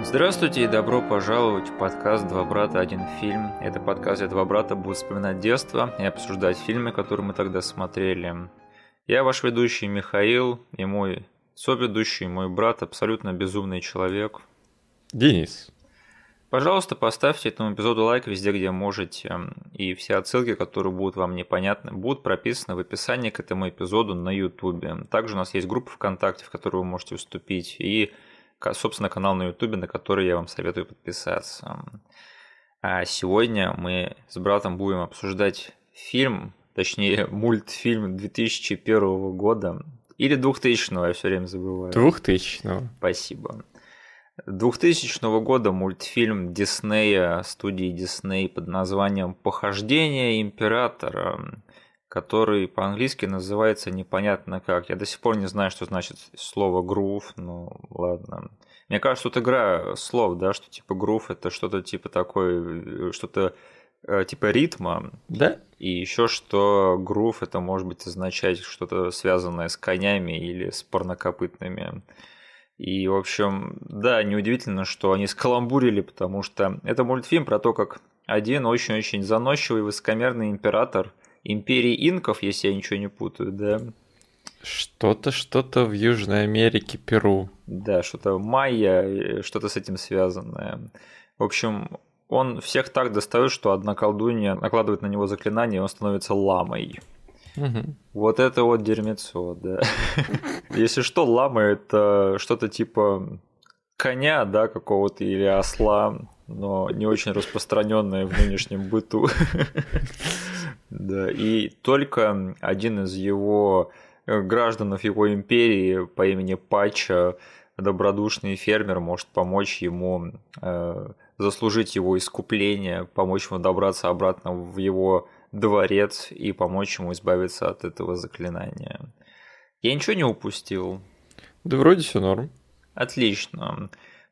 Здравствуйте и добро пожаловать в подкаст «Два брата. Один фильм». Это подкаст, где два брата будут вспоминать детство и обсуждать фильмы, которые мы тогда смотрели. Я ваш ведущий Михаил и мой соведущий, мой брат, абсолютно безумный человек. Денис. Пожалуйста, поставьте этому эпизоду лайк везде, где можете. И все отсылки, которые будут вам непонятны, будут прописаны в описании к этому эпизоду на YouTube. Также у нас есть группа ВКонтакте, в которую вы можете вступить. И, собственно, канал на YouTube, на который я вам советую подписаться. А сегодня мы с братом будем обсуждать фильм, точнее мультфильм 2001 года. Или 2000 я все время забываю. 2000 Спасибо. 2000 года мультфильм Диснея, студии Дисней под названием «Похождение императора», который по-английски называется непонятно как. Я до сих пор не знаю, что значит слово «грув», ну ладно. Мне кажется, тут игра слов, да, что типа грув это что-то типа такое, что-то э, типа ритма. Да. И еще что грув это может быть означать что-то связанное с конями или с парнокопытными. И, в общем, да, неудивительно, что они скаламбурили, потому что это мультфильм про то, как один очень-очень заносчивый высокомерный император империи инков, если я ничего не путаю, да. Что-то, что-то в Южной Америке, Перу. Да, что-то майя, что-то с этим связанное. В общем, он всех так достает, что одна колдунья накладывает на него заклинание, и он становится ламой. Угу. Вот это вот дерьмецо, да. Если что, лама это что-то типа коня, да, какого-то или осла, но не очень распространенное в нынешнем быту. Да, и только один из его э, граждан его империи по имени Пача, добродушный фермер, может помочь ему э, заслужить его искупление, помочь ему добраться обратно в его дворец и помочь ему избавиться от этого заклинания. Я ничего не упустил. Да вроде все норм. Отлично.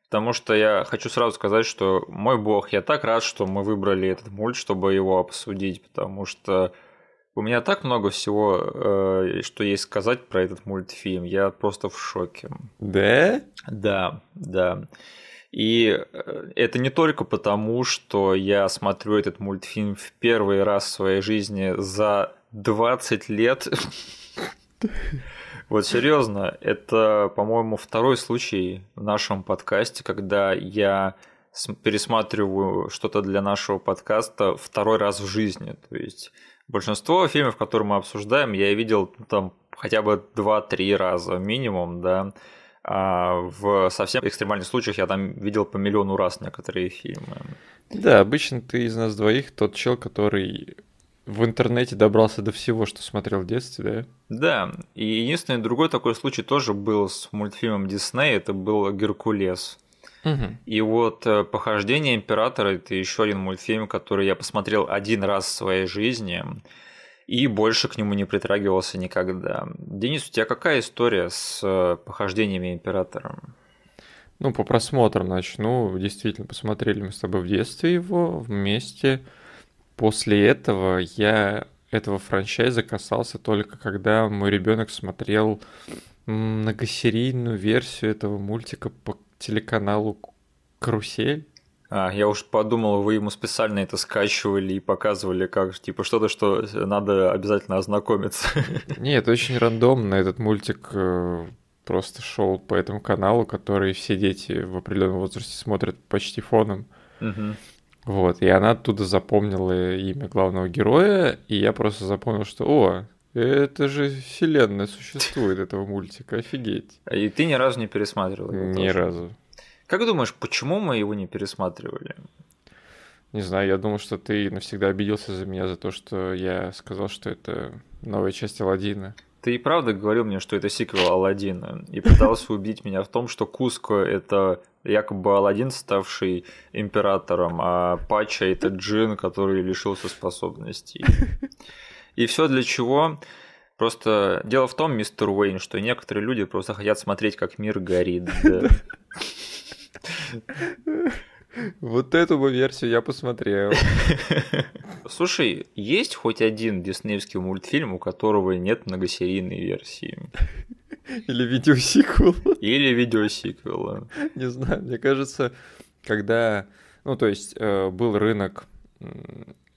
Потому что я хочу сразу сказать, что мой бог, я так рад, что мы выбрали этот мульт, чтобы его обсудить, потому что у меня так много всего, э, что есть сказать про этот мультфильм. Я просто в шоке. Да? Да, да. И э, это не только потому, что я смотрю этот мультфильм в первый раз в своей жизни за 20 лет. Вот серьезно, это, по-моему, второй случай в нашем подкасте, когда я пересматриваю что-то для нашего подкаста второй раз в жизни. То есть большинство фильмов, которые мы обсуждаем, я видел там хотя бы 2-3 раза минимум, да. А в совсем экстремальных случаях я там видел по миллиону раз некоторые фильмы. Да, обычно ты из нас двоих тот чел, который в интернете добрался до всего, что смотрел в детстве, да? Да, и единственный другой такой случай тоже был с мультфильмом Дисней, это был Геркулес. Угу. И вот э, «Похождение императора» — это еще один мультфильм, который я посмотрел один раз в своей жизни и больше к нему не притрагивался никогда. Денис, у тебя какая история с э, похождениями императора? Ну, по просмотрам начну. Действительно, посмотрели мы с тобой в детстве его вместе. После этого я этого франчайза касался только когда мой ребенок смотрел многосерийную версию этого мультика по телеканалу Карусель. А, я уж подумал, вы ему специально это скачивали и показывали как, типа, что-то, что надо обязательно ознакомиться. Нет, очень рандомно этот мультик э, просто шел по этому каналу, который все дети в определенном возрасте смотрят почти фоном. Угу. Вот, и она оттуда запомнила имя главного героя, и я просто запомнил, что, о, это же вселенная существует этого мультика, офигеть. И ты ни разу не пересматривал его? Ни тоже. разу. Как думаешь, почему мы его не пересматривали? Не знаю, я думал, что ты навсегда обиделся за меня за то, что я сказал, что это новая часть Алладина. Ты и правда говорил мне, что это сиквел Алладина, и пытался убедить меня в том, что Куско — это якобы Алладин, ставший императором, а Пача — это джин, который лишился способностей. И все для чего? Просто дело в том, мистер Уэйн, что некоторые люди просто хотят смотреть, как мир горит. Вот эту бы версию я посмотрел. Слушай, есть хоть один диснеевский мультфильм, у которого нет многосерийной версии? Или видеосиквел. Или видеосиквел. Не знаю, мне кажется, когда... Ну, то есть, э, был рынок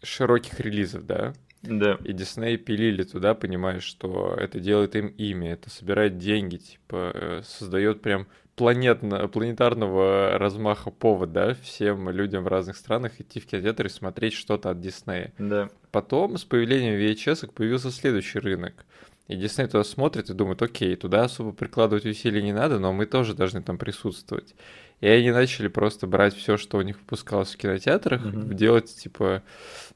широких релизов, да? Да. И Дисней пилили туда, понимаешь, что это делает им имя, это собирает деньги, типа, э, создает прям планетно, планетарного размаха повод, да, всем людям в разных странах идти в кинотеатр и смотреть что-то от Диснея. Да. Потом с появлением VHS появился следующий рынок. И Дисней туда смотрит и думает, окей, туда особо прикладывать усилий не надо, но мы тоже должны там присутствовать. И они начали просто брать все, что у них выпускалось в кинотеатрах, mm-hmm. делать типа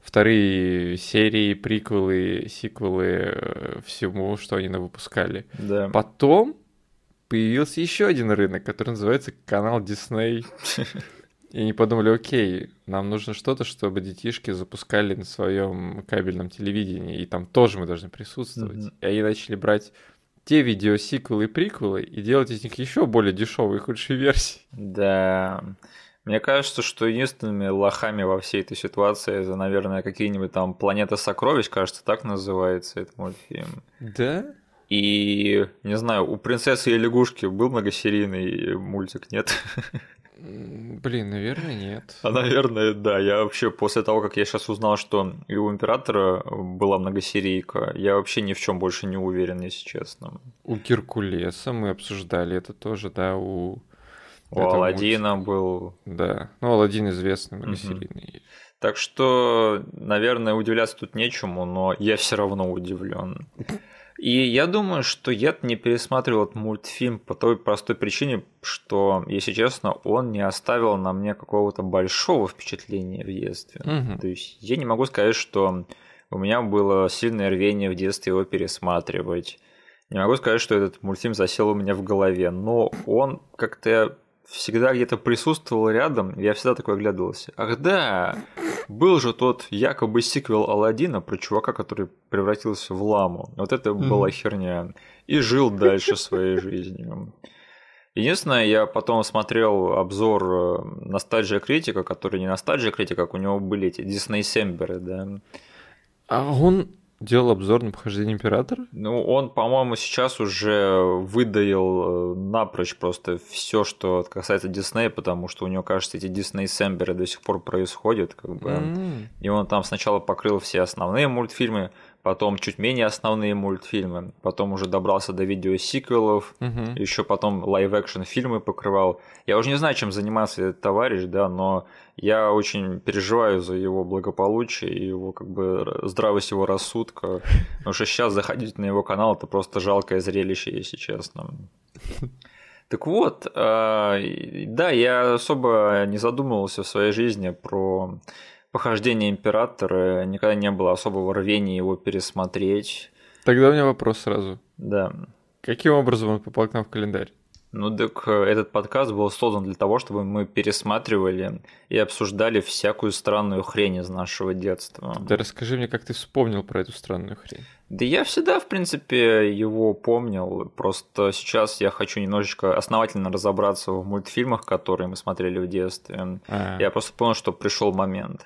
вторые серии, приквелы, сиквелы э, всему, что они выпускали. Да. Потом появился еще один рынок, который называется канал Дисней. И они подумали, окей, нам нужно что-то, чтобы детишки запускали на своем кабельном телевидении, и там тоже мы должны присутствовать. Mm-hmm. И они начали брать те видеосиквелы и приквелы и делать из них еще более дешевые худшие версии. Да. Мне кажется, что единственными лохами во всей этой ситуации это, наверное, какие-нибудь там «Планета сокровищ», кажется, так называется этот мультфильм. Да? И, не знаю, у принцессы и лягушки был многосерийный мультик, нет? Блин, наверное, нет. А, наверное, да. Я вообще после того, как я сейчас узнал, что и у Императора была многосерийка, я вообще ни в чем больше не уверен, если честно. У Геркулеса мы обсуждали это тоже, да, у... У Алладина был. Да, ну Алладин известный многосерийный. Угу. Так что, наверное, удивляться тут нечему, но я все равно удивлен. И я думаю, что я не пересматривал этот мультфильм по той простой причине, что, если честно, он не оставил на мне какого-то большого впечатления в детстве. Угу. То есть я не могу сказать, что у меня было сильное рвение в детстве его пересматривать. Не могу сказать, что этот мультфильм засел у меня в голове, но он как-то всегда где-то присутствовал рядом, я всегда такой оглядывался. Ах да, был же тот якобы сиквел Алладина про чувака, который превратился в ламу. Вот это mm-hmm. была херня. И жил дальше своей жизнью. Единственное, я потом смотрел обзор э, Ностальжия Критика, который не Ностальжия Критика, как у него были эти Дисней Семберы, да. А он делал обзор на похождение императора? Ну, он, по-моему, сейчас уже выдоил э, напрочь просто все, что касается Диснея, потому что у него, кажется, эти Disneycember ы до сих пор происходят, как бы. Mm-hmm. И он там сначала покрыл все основные мультфильмы, потом чуть менее основные мультфильмы, потом уже добрался до видеосиквелов, угу. еще потом live-action фильмы покрывал. Я уже не знаю, чем занимается этот товарищ, да, но я очень переживаю за его благополучие и его как бы здравость его рассудка, потому что сейчас заходить на его канал это просто жалкое зрелище, если честно. Так вот, а, да, я особо не задумывался в своей жизни про похождение императора, никогда не было особого рвения его пересмотреть. Тогда у меня вопрос сразу. Да. Каким образом он попал к нам в календарь? Ну так э, этот подкаст был создан для того, чтобы мы пересматривали и обсуждали всякую странную хрень из нашего детства. Да расскажи мне, как ты вспомнил про эту странную хрень. Да я всегда, в принципе, его помнил. Просто сейчас я хочу немножечко основательно разобраться в мультфильмах, которые мы смотрели в детстве. А-а-а. Я просто понял, что пришел момент.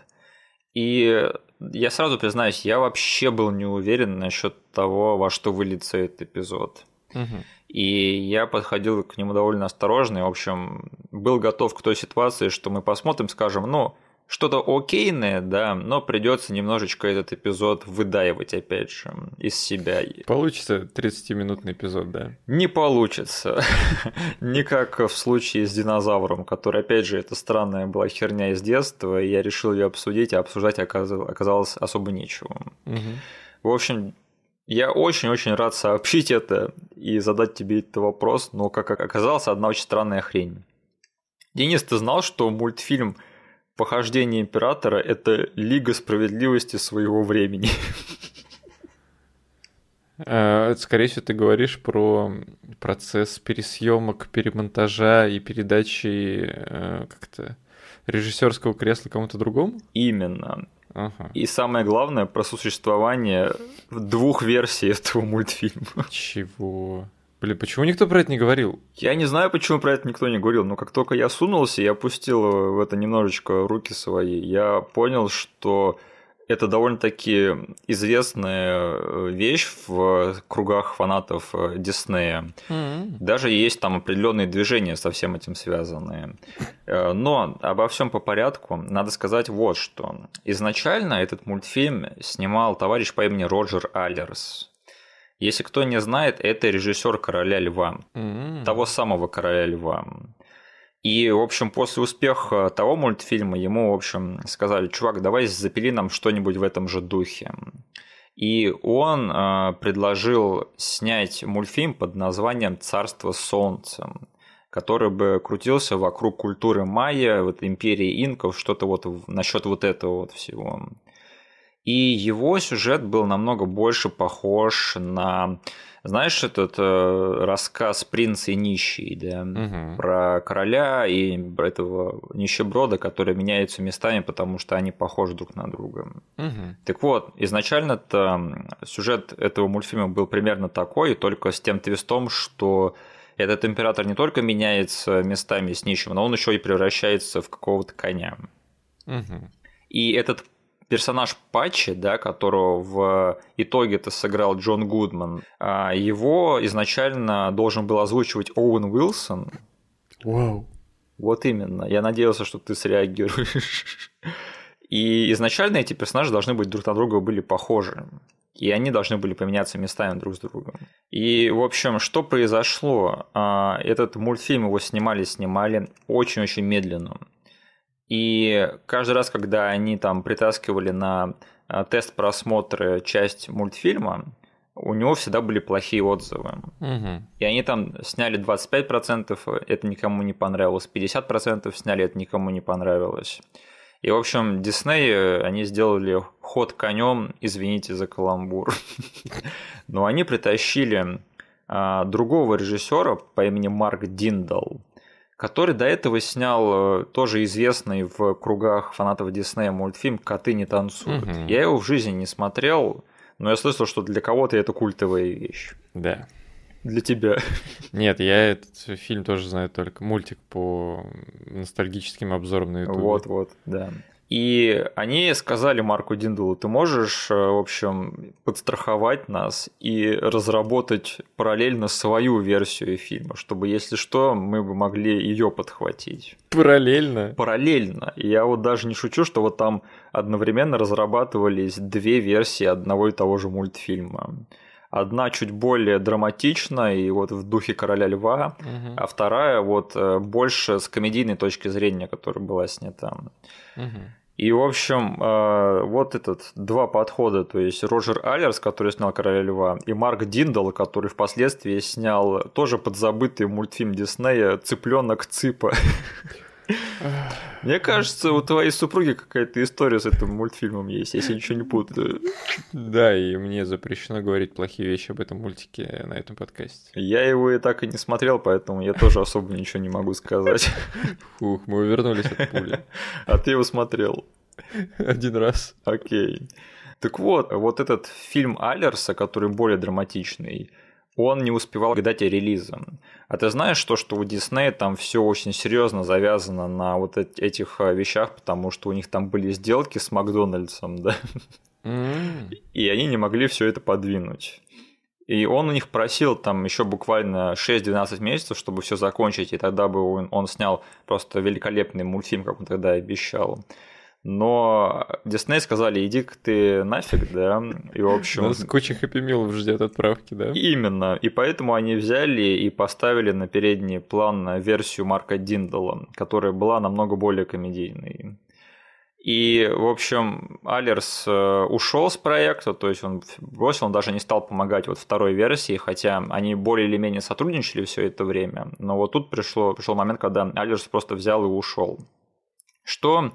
И я сразу признаюсь, я вообще был не уверен насчет того, во что выльется этот эпизод. Угу. И я подходил к нему довольно осторожно. И, в общем, был готов к той ситуации, что мы посмотрим, скажем, ну, что-то окейное, да, но придется немножечко этот эпизод выдаивать, опять же, из себя. Получится 30-минутный эпизод, да? Не получится. Не как в случае с динозавром, который, опять же, это странная была херня из детства, и я решил ее обсудить, а обсуждать оказалось особо нечего. В общем, я очень-очень рад сообщить это и задать тебе этот вопрос, но, как оказалось, одна очень странная хрень. Денис, ты знал, что мультфильм похождение императора – это лига справедливости своего времени. Э, скорее всего, ты говоришь про процесс пересъемок, перемонтажа и передачи э, как-то режиссерского кресла кому-то другому? Именно. Ага. И самое главное про существование двух версий этого мультфильма. Чего? Блин, почему никто про это не говорил? Я не знаю, почему про это никто не говорил, но как только я сунулся и опустил в это немножечко руки свои, я понял, что это довольно-таки известная э, вещь в кругах фанатов э, Диснея. Mm-hmm. Даже есть там определенные движения со всем этим связанные. Э, но обо всем по порядку надо сказать вот что. Изначально этот мультфильм снимал товарищ по имени Роджер Аллерс. Если кто не знает, это режиссер Короля Льва, mm-hmm. того самого Короля Льва. И, в общем, после успеха того мультфильма ему, в общем, сказали, чувак, давай запили нам что-нибудь в этом же духе. И он э, предложил снять мультфильм под названием «Царство солнца», который бы крутился вокруг культуры майя, вот империи инков, что-то вот насчет вот этого вот всего. И его сюжет был намного больше похож на знаешь этот э, рассказ «Принц и нищий», да, угу. про короля и этого нищеброда, которые меняются местами, потому что они похожи друг на друга. Угу. Так вот, изначально-то сюжет этого мультфильма был примерно такой, только с тем твистом, что этот император не только меняется местами с нищим, но он еще и превращается в какого-то коня. Угу. И этот персонаж Патчи, да, которого в итоге-то сыграл Джон Гудман, а, его изначально должен был озвучивать Оуэн Уилсон. Вау. Вот именно. Я надеялся, что ты среагируешь. И изначально эти персонажи должны быть друг на друга были похожи. И они должны были поменяться местами друг с другом. И, в общем, что произошло? А, этот мультфильм его снимали-снимали очень-очень медленно. И каждый раз, когда они там притаскивали на а, тест просмотра часть мультфильма, у него всегда были плохие отзывы. Угу. И они там сняли 25%, это никому не понравилось, 50% сняли, это никому не понравилось. И, в общем, Дисней, э, они сделали ход конем, извините за каламбур. Но они притащили а, другого режиссера по имени Марк Диндал, который до этого снял э, тоже известный в кругах фанатов Диснея мультфильм «Коты не танцуют». Угу. Я его в жизни не смотрел, но я слышал, что для кого-то это культовая вещь. Да. Для тебя. Нет, я этот фильм тоже знаю только мультик по ностальгическим обзорам на YouTube. Вот, вот, да. И они сказали Марку Диндулу, ты можешь, э, в общем, подстраховать нас и разработать параллельно свою версию фильма, чтобы, если что, мы бы могли ее подхватить. Параллельно? Параллельно. И я вот даже не шучу, что вот там одновременно разрабатывались две версии одного и того же мультфильма. Одна чуть более драматичная и вот в духе короля льва, угу. а вторая вот э, больше с комедийной точки зрения, которая была снята. Угу. И, в общем, э, вот этот два подхода, то есть Роджер Аллерс, который снял «Короля льва», и Марк Диндал, который впоследствии снял тоже подзабытый мультфильм Диснея «Цыпленок Цыпа». Мне кажется, у твоей супруги какая-то история с этим мультфильмом есть, если ничего не путаю. Да, и мне запрещено говорить плохие вещи об этом мультике на этом подкасте. Я его и так и не смотрел, поэтому я тоже особо ничего не могу сказать. Фух, мы вернулись от пули. А ты его смотрел? Один раз. Окей. Так вот, вот этот фильм Аллерса, который более драматичный, он не успевал к дате релиза. А ты знаешь то, что у Диснея там все очень серьезно завязано на вот этих а, вещах, потому что у них там были сделки с Макдональдсом, да? Mm. И они не могли все это подвинуть. И он у них просил там еще буквально 6-12 месяцев, чтобы все закончить, и тогда бы он, он снял просто великолепный мультфильм, как он тогда обещал. Но Дисней сказали, иди ты нафиг, да, и в общем... Нас куча хэппи ждет отправки, да? Именно, и поэтому они взяли и поставили на передний план версию Марка Диндала, которая была намного более комедийной. И, в общем, Алерс э, ушел с проекта, то есть он бросил, он даже не стал помогать вот второй версии, хотя они более или менее сотрудничали все это время. Но вот тут пришло, пришел момент, когда Алерс просто взял и ушел. Что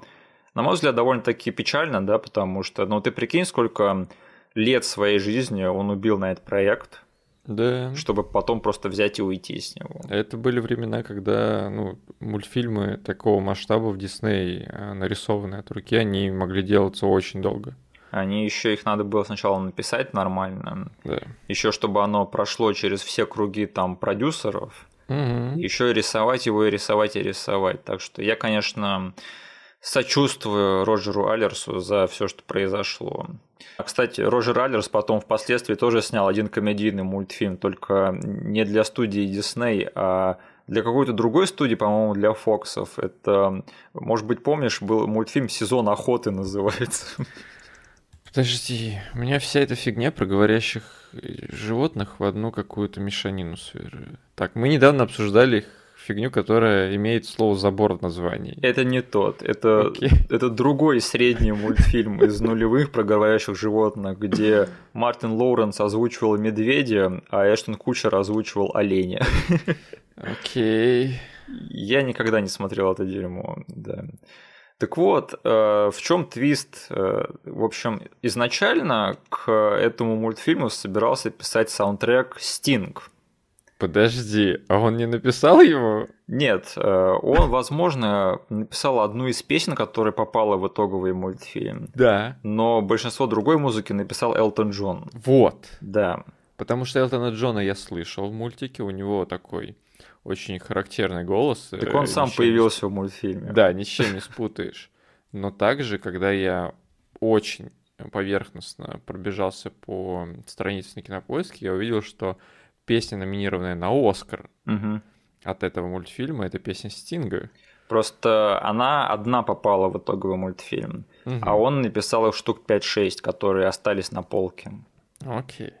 на мой взгляд, довольно-таки печально, да, потому что, ну, ты прикинь, сколько лет своей жизни он убил на этот проект, да. чтобы потом просто взять и уйти с него. Это были времена, когда ну, мультфильмы такого масштаба в Дисней, э, нарисованные от руки, они могли делаться очень долго. Они еще их надо было сначала написать нормально. Да. Еще чтобы оно прошло через все круги там продюсеров. Угу. Еще и рисовать его, и рисовать, и рисовать. Так что я, конечно, Сочувствую Роджеру Аллерсу за все, что произошло. Кстати, Роджер Аллерс потом впоследствии тоже снял один комедийный мультфильм, только не для студии Дисней, а для какой-то другой студии, по-моему, для Фоксов. Это, может быть, помнишь, был мультфильм «Сезон охоты» называется. Подожди, у меня вся эта фигня про говорящих животных в одну какую-то мешанину свержу. Так, мы недавно обсуждали их фигню, которая имеет слово забор в названии. Это не тот. Это, okay. это другой средний мультфильм из нулевых про говорящих животных, где Мартин Лоуренс озвучивал медведя, а Эштон Кучер озвучивал оленя. Окей. Okay. Я никогда не смотрел это дерьмо, да. Так вот, э, в чем твист? Э, в общем, изначально к этому мультфильму собирался писать саундтрек Стинг. Подожди, а он не написал его? Нет, э, он, возможно, написал одну из песен, которая попала в итоговый мультфильм. Да. Но большинство другой музыки написал Элтон Джон. Вот. Да. Потому что Элтона Джона я слышал в мультике, у него такой очень характерный голос. Так он сам появился не... в мультфильме. Да, ни с чем не спутаешь. Но также, когда я очень поверхностно пробежался по странице на кинопоиске, я увидел, что песня, номинированная на Оскар угу. от этого мультфильма, это песня Стинга. Просто она одна попала в итоговый мультфильм, угу. а он написал их штук 5-6, которые остались на полке. Окей.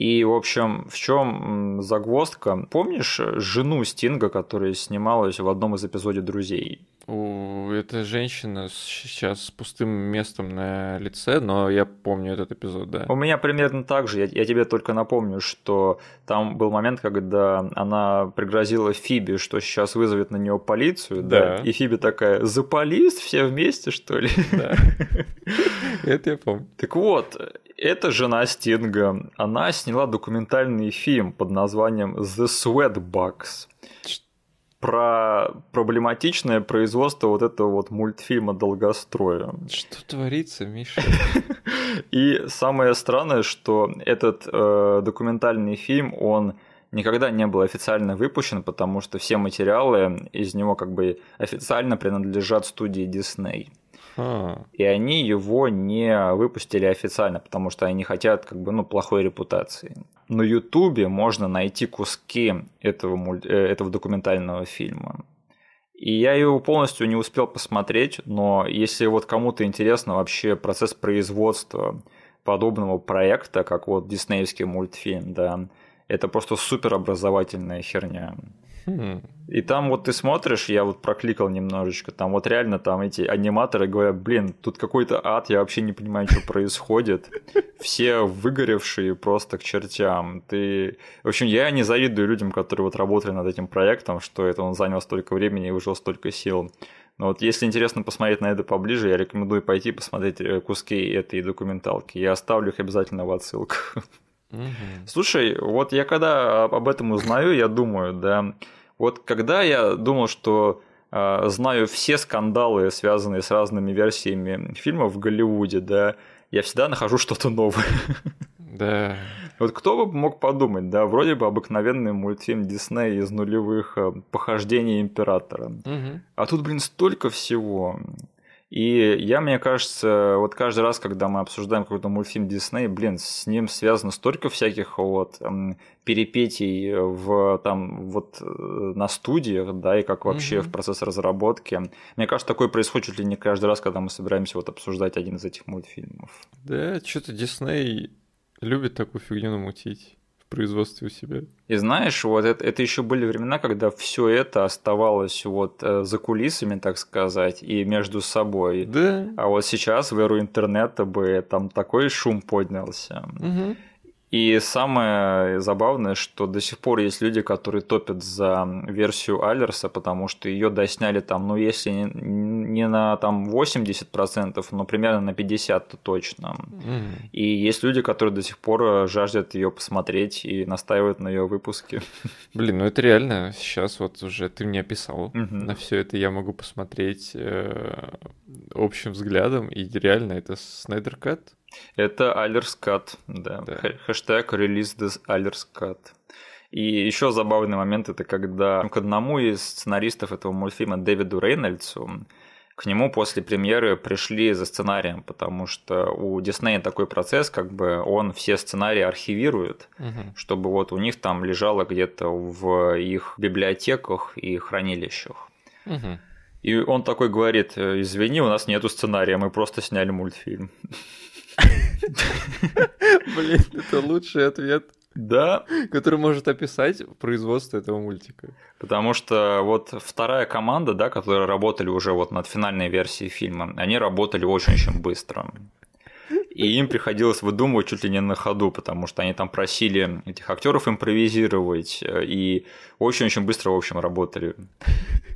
И, в общем, в чем загвоздка? Помнишь жену Стинга, которая снималась в одном из эпизодов «Друзей»? У этой женщины сейчас с пустым местом на лице, но я помню этот эпизод, да. У меня примерно так же. Я, я тебе только напомню, что там был момент, когда она пригрозила Фиби, что сейчас вызовет на нее полицию, да. да. И Фиби такая: "За полис все вместе, что ли?" Да. Это я помню. Так вот, эта жена Стинга, она сняла документальный фильм под названием The Sweatbox про проблематичное производство вот этого вот мультфильма долгостроя. Что творится, Миша? И самое странное, что этот э, документальный фильм, он никогда не был официально выпущен, потому что все материалы из него как бы официально принадлежат студии Disney. И они его не выпустили официально, потому что они хотят как бы, ну, плохой репутации. На Ютубе можно найти куски этого, мульт... Э, этого документального фильма. И я его полностью не успел посмотреть, но если вот кому-то интересно вообще процесс производства подобного проекта, как вот диснеевский мультфильм, да, это просто супер образовательная херня. Хм. И там вот ты смотришь, я вот прокликал немножечко, там вот реально там эти аниматоры говорят, блин, тут какой-то ад, я вообще не понимаю, что происходит. Все выгоревшие просто к чертям. Ты... В общем, я не завидую людям, которые вот работали над этим проектом, что это он занял столько времени и выжил столько сил. Но вот если интересно посмотреть на это поближе, я рекомендую пойти посмотреть э, куски этой документалки. Я оставлю их обязательно в отсылках. Угу. Слушай, вот я когда об этом узнаю, я думаю, да, вот когда я думал, что э, знаю все скандалы, связанные с разными версиями фильмов в Голливуде, да, я всегда нахожу что-то новое. Да. Вот кто бы мог подумать, да, вроде бы обыкновенный мультфильм Диснея из нулевых э, похождений императора. Угу. А тут, блин, столько всего. И я, мне кажется, вот каждый раз, когда мы обсуждаем какой-то мультфильм Дисней, блин, с ним связано столько всяких вот перипетий в там вот э, на студиях, да, и как вообще mm-hmm. в процесс разработки. Мне кажется, такое происходит чуть ли не каждый раз, когда мы собираемся вот обсуждать один из этих мультфильмов. Да, что-то Дисней любит такую фигню намутить производстве у себя. И знаешь, вот это, это еще были времена, когда все это оставалось вот э, за кулисами, так сказать, и между собой. Да. А вот сейчас в эру интернета бы там такой шум поднялся. Угу. И самое забавное, что до сих пор есть люди, которые топят за версию Алерса, потому что ее досняли там, ну, если не на там 80%, но примерно на 50% то точно. Mm. И есть люди, которые до сих пор жаждут ее посмотреть и настаивают на ее выпуске. Блин, ну это реально сейчас вот уже ты мне описал. Mm-hmm. На все это я могу посмотреть э, общим взглядом, и реально это Снайдер Кат. Это Алерскат, да. да. Хэштег релиз Алерскат. И еще забавный момент это когда к одному из сценаристов этого мультфильма Дэвиду Рейнольдсу к нему после премьеры пришли за сценарием, потому что у Диснея такой процесс, как бы он все сценарии архивирует, угу. чтобы вот у них там лежало где-то в их библиотеках и хранилищах. Угу. И он такой говорит, извини, у нас нету сценария, мы просто сняли мультфильм. Блин, это лучший ответ. Да. Который может описать производство этого мультика. Потому что вот вторая команда, да, которые работали уже вот над финальной версией фильма, они работали очень-очень быстро и им приходилось выдумывать чуть ли не на ходу, потому что они там просили этих актеров импровизировать, э, и очень-очень быстро, в общем, работали.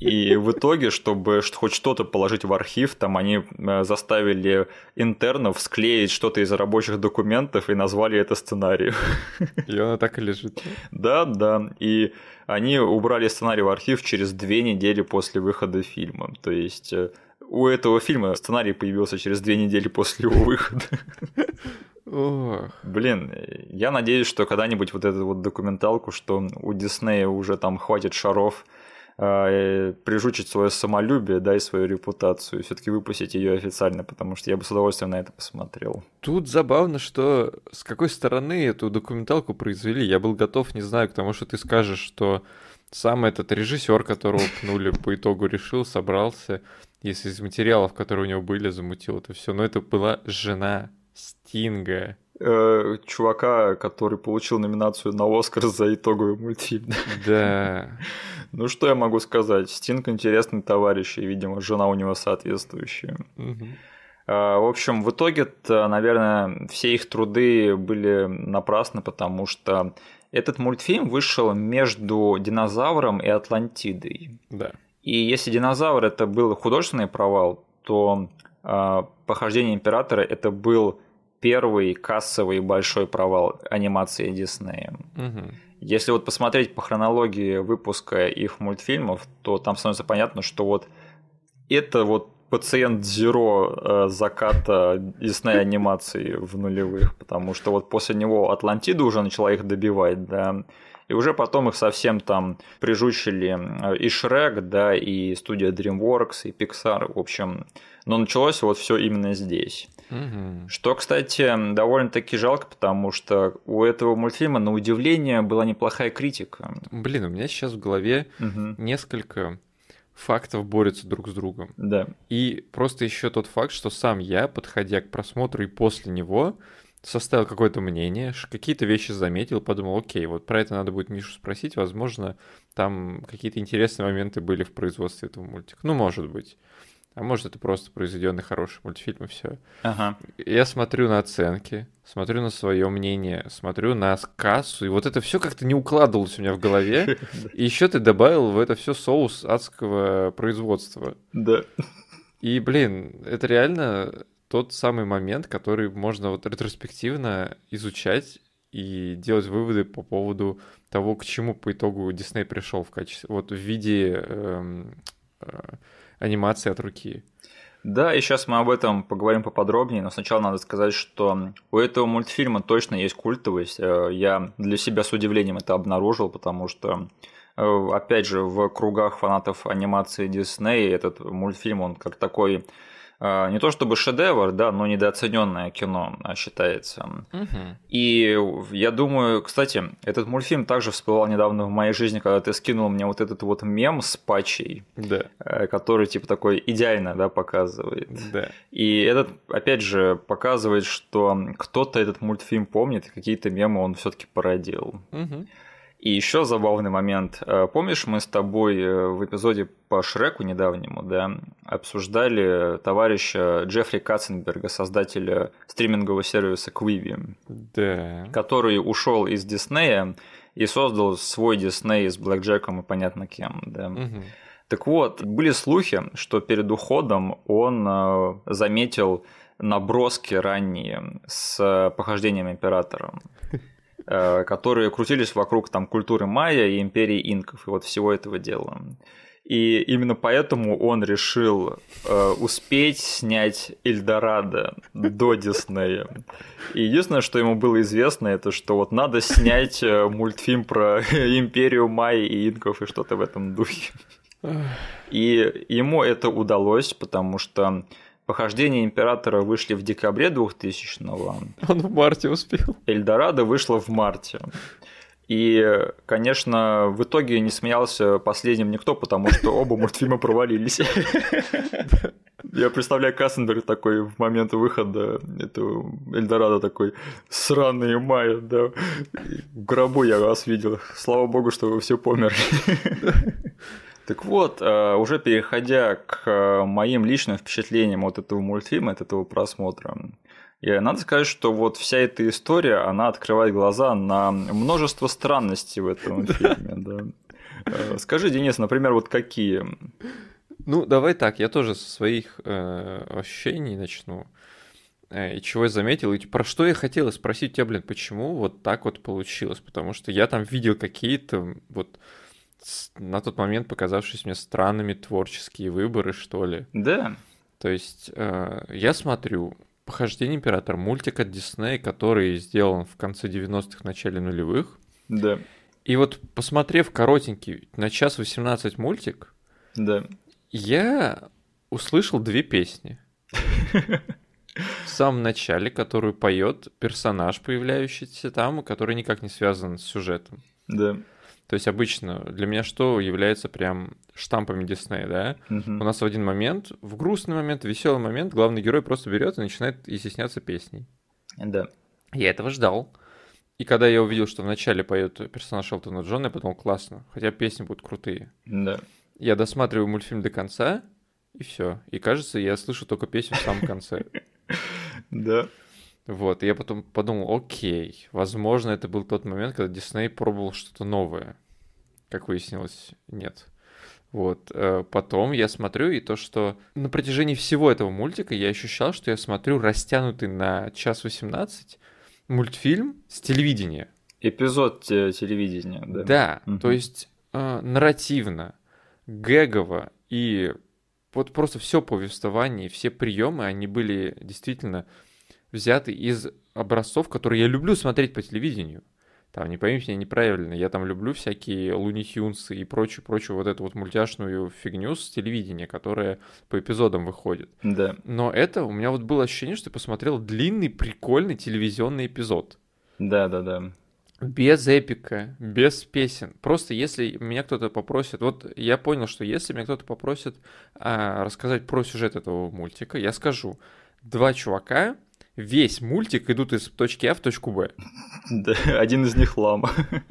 И в итоге, чтобы хоть что-то положить в архив, там они э, заставили интернов склеить что-то из рабочих документов и назвали это сценарием. И она так и лежит. Да, да. И они убрали сценарий в архив через две недели после выхода фильма. То есть э, у этого фильма сценарий появился через две недели после его выхода. Ох. Блин, я надеюсь, что когда-нибудь вот эту вот документалку, что у Диснея уже там хватит шаров э, прижучить свое самолюбие, да, и свою репутацию, все-таки выпустить ее официально, потому что я бы с удовольствием на это посмотрел. Тут забавно, что с какой стороны эту документалку произвели. Я был готов, не знаю, к тому, что ты скажешь, что сам этот режиссер, которого пнули, по итогу решил, собрался, если из материалов, которые у него были, замутил это все. Но это была жена Стинга. Э, чувака, который получил номинацию на Оскар за итоговый мультфильм. Да. Ну что я могу сказать? Стинг интересный товарищ, и, видимо, жена у него соответствующая. В общем, в итоге-то, наверное, все их труды были напрасны, потому что этот мультфильм вышел между динозавром и Атлантидой. Да. И если динозавр это был художественный провал, то э, похождение императора это был первый кассовый большой провал анимации Диснея. Угу. Если вот посмотреть по хронологии выпуска их мультфильмов, то там становится понятно, что вот это вот пациент Зеро э, заката Дисней анимации в нулевых, потому что вот после него Атлантида уже начала их добивать, да, и уже потом их совсем там прижучили э, и Шрек, да, и студия DreamWorks, и Pixar, в общем. Но началось вот все именно здесь. Угу. Что, кстати, довольно-таки жалко, потому что у этого мультфильма, на удивление, была неплохая критика. Блин, у меня сейчас в голове угу. несколько фактов борются друг с другом. Да. И просто еще тот факт, что сам я, подходя к просмотру и после него, составил какое-то мнение, какие-то вещи заметил, подумал, окей, вот про это надо будет Мишу спросить, возможно, там какие-то интересные моменты были в производстве этого мультика. Ну, может быть. А может, это просто произведенный хороший мультфильм и все. Ага. Я смотрю на оценки, смотрю на свое мнение, смотрю на кассу, и вот это все как-то не укладывалось у меня в голове. И еще ты добавил в это все соус адского производства. Да. И, блин, это реально тот самый момент, который можно вот ретроспективно изучать и делать выводы по поводу того, к чему по итогу Дисней пришел в качестве, вот в виде эм, э, анимации от руки. Да, и сейчас мы об этом поговорим поподробнее, но сначала надо сказать, что у этого мультфильма точно есть культовость. Э, я для себя с удивлением это обнаружил, потому что э, опять же, в кругах фанатов анимации Дисней этот мультфильм, он как такой не то чтобы шедевр, да, но недооцененное кино а, считается. Угу. И я думаю, кстати, этот мультфильм также всплывал недавно в моей жизни, когда ты скинул мне вот этот вот мем с патчей, да. Э, который типа такой идеально, да, показывает. Да. И этот, опять же, показывает, что кто-то этот мультфильм помнит, и какие-то мемы он все-таки породил. Угу. И еще забавный момент. Э, помнишь, мы с тобой э, в эпизоде по Шреку недавнему, да, обсуждали товарища Джеффри Катценберга, создателя стримингового сервиса Quibi, да. который ушел из Диснея и создал свой Дисней с Блэк Джеком и понятно кем, да. Угу. Так вот, были слухи, что перед уходом он э, заметил наброски ранние с похождением императора. Э, которые крутились вокруг там культуры майя и империи инков и вот всего этого дела. И именно поэтому он решил э, успеть снять Эльдорадо до Диснея. И единственное, что ему было известно, это что вот надо снять э, мультфильм про империю майя и инков и что-то в этом духе. И ему это удалось, потому что Похождения Императора вышли в декабре 2000-го. Он в марте успел. Эльдорадо вышло в марте. И, конечно, в итоге не смеялся последним никто, потому что оба мультфильма провалились. Я представляю Кассенберг такой в момент выхода этого Эльдорадо такой сраные майя, да. В гробу я вас видел. Слава богу, что вы все померли. Так вот, э, уже переходя к э, моим личным впечатлениям от этого мультфильма, от этого просмотра, и надо сказать, что вот вся эта история, она открывает глаза на множество странностей в этом фильме. Да. Э, скажи, Денис, например, вот какие? Ну, давай так, я тоже со своих э, ощущений начну. И чего я заметил, и про что я хотел спросить тебя, блин, почему вот так вот получилось? Потому что я там видел какие-то вот на тот момент показавшись мне странными творческие выборы, что ли. Да. То есть э, я смотрю «Похождение императора», мультик от Диснея, который сделан в конце 90-х, начале нулевых. Да. И вот посмотрев коротенький, на час 18 мультик, да. я услышал две песни. В самом начале, которую поет персонаж, появляющийся там, который никак не связан с сюжетом. Да. То есть обычно для меня что является прям штампами Диснея, да? Угу. У нас в один момент, в грустный момент, в веселый момент, главный герой просто берет и начинает изъясняться песней. Да. Я этого ждал. И когда я увидел, что вначале поет персонаж Элтона Джона, я подумал, классно, хотя песни будут крутые. Да. Я досматриваю мультфильм до конца, и все. И кажется, я слышу только песню в самом конце. Да. Вот, и я потом подумал, окей, возможно, это был тот момент, когда Дисней пробовал что-то новое. Как выяснилось, нет. Вот, э, потом я смотрю, и то, что на протяжении всего этого мультика я ощущал, что я смотрю растянутый на час 18 мультфильм с телевидения. Эпизод телевидения, да. Да, угу. то есть э, нарративно, гэгово и вот просто все повествование, все приемы, они были действительно взяты из образцов, которые я люблю смотреть по телевидению. Там, не поймите меня неправильно, я там люблю всякие Луни Тюнсы и прочую-прочую вот эту вот мультяшную фигню с телевидения, которая по эпизодам выходит. Да. Но это, у меня вот было ощущение, что я посмотрел длинный, прикольный телевизионный эпизод. Да-да-да. Без эпика, без песен. Просто если меня кто-то попросит, вот я понял, что если меня кто-то попросит а, рассказать про сюжет этого мультика, я скажу, два чувака весь мультик идут из точки А в точку Б. Да, один из них лама.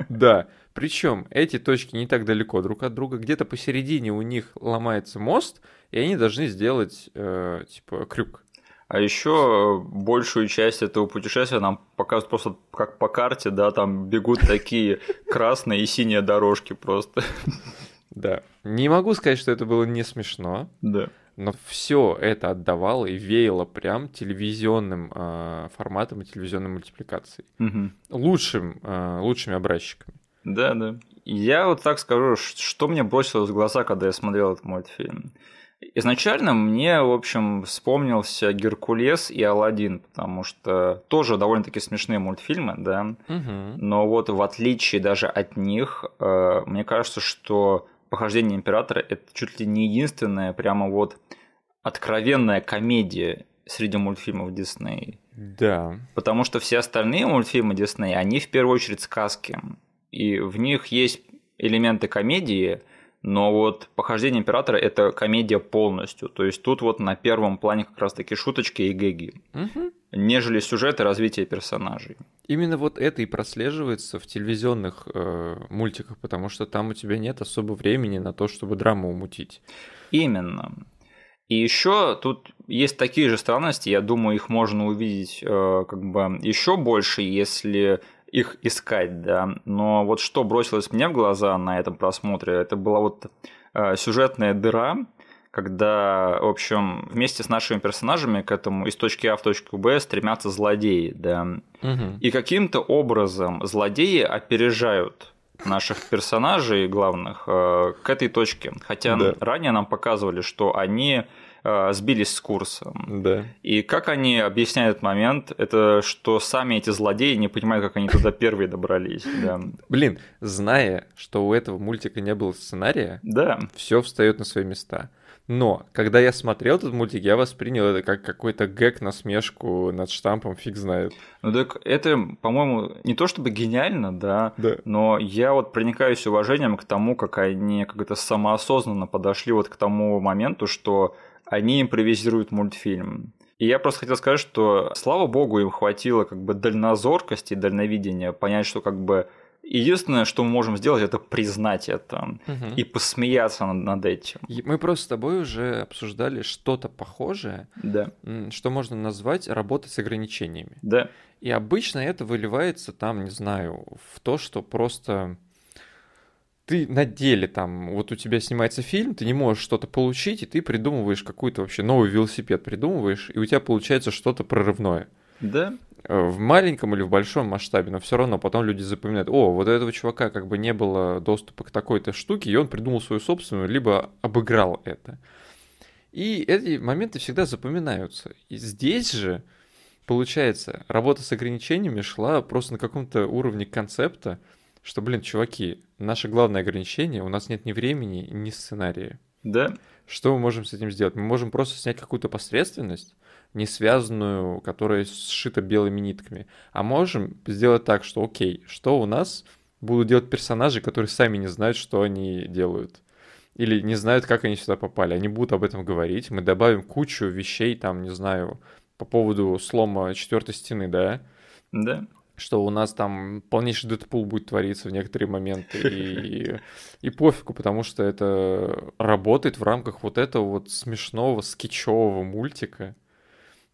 Да, причем эти точки не так далеко друг от друга, где-то посередине у них ломается мост, и они должны сделать э, типа крюк. А еще большую часть этого путешествия нам показывают просто как по карте, да, там бегут такие красные и синие дорожки просто. Да. Не могу сказать, что это было не смешно. Да но все это отдавало и веяло прям телевизионным э, форматом и телевизионной мультипликацией. Угу. Лучшим, э, лучшими образчиками. Да, да. Я вот так скажу, что мне бросилось в глаза, когда я смотрел этот мультфильм. Изначально мне, в общем, вспомнился Геркулес и Алладин, потому что тоже довольно-таки смешные мультфильмы, да. Угу. Но вот в отличие даже от них, э, мне кажется, что похождение императора это чуть ли не единственная прямо вот откровенная комедия среди мультфильмов Дисней. Да. Потому что все остальные мультфильмы Дисней, они в первую очередь сказки. И в них есть элементы комедии, но вот «Похождение императора» — это комедия полностью. То есть тут вот на первом плане как раз-таки шуточки и гэги. Угу нежели сюжет и развитие персонажей. Именно вот это и прослеживается в телевизионных э, мультиках, потому что там у тебя нет особо времени на то, чтобы драму умутить. Именно. И еще тут есть такие же странности, я думаю, их можно увидеть э, как бы еще больше, если их искать, да. Но вот что бросилось мне в глаза на этом просмотре, это была вот э, сюжетная дыра, когда, в общем, вместе с нашими персонажами к этому из точки А в точку Б стремятся злодеи, да. Угу. И каким-то образом злодеи опережают наших персонажей главных э, к этой точке. Хотя да. ранее нам показывали, что они сбились с курса. Да. И как они объясняют момент, это что сами эти злодеи не понимают, как они туда первые добрались. Да. Блин, зная, что у этого мультика не было сценария, Да. все встает на свои места. Но, когда я смотрел этот мультик, я воспринял это как какой-то гэг, насмешку над штампом, фиг знает. Ну так это, по-моему, не то чтобы гениально, да, Да. но я вот проникаюсь уважением к тому, как они как это самоосознанно подошли вот к тому моменту, что они импровизируют мультфильм. И я просто хотел сказать, что слава богу им хватило как бы дальнозоркости, дальновидения, понять, что как бы единственное, что мы можем сделать, это признать это Мгм. и посмеяться над, над этим. Мы просто с тобой уже обсуждали что-то похожее, Да, что можно назвать работой с ограничениями. да, И обычно это выливается там, не знаю, в то, что просто ты на деле там, вот у тебя снимается фильм, ты не можешь что-то получить, и ты придумываешь какой-то вообще новый велосипед, придумываешь, и у тебя получается что-то прорывное. да, Э, В маленьком или в большом масштабе, но все равно потом люди запоминают, о, вот у этого чувака как бы не было доступа к такой-то штуке, и он придумал свою собственную, либо обыграл это. И эти моменты всегда запоминаются. И здесь же, получается, работа с ограничениями шла просто на каком-то уровне концепта, что, блин, чуваки, наше главное ограничение, у нас нет ни времени, ни сценария. да, Что мы можем с этим сделать? Мы можем просто снять какую-то посредственность, не связанную, которая сшита белыми нитками. А можем сделать так, что окей, что у нас будут делать персонажи, которые сами не знают, что они делают. Или не знают, как они сюда попали. Они будут об этом говорить. Мы добавим кучу вещей, там, не знаю, по поводу слома четвертой стены, да, да. Что у нас там полнейший Дэдпул будет твориться в некоторые моменты. И, и пофигу, потому что это работает в рамках вот этого вот смешного скетчевого мультика.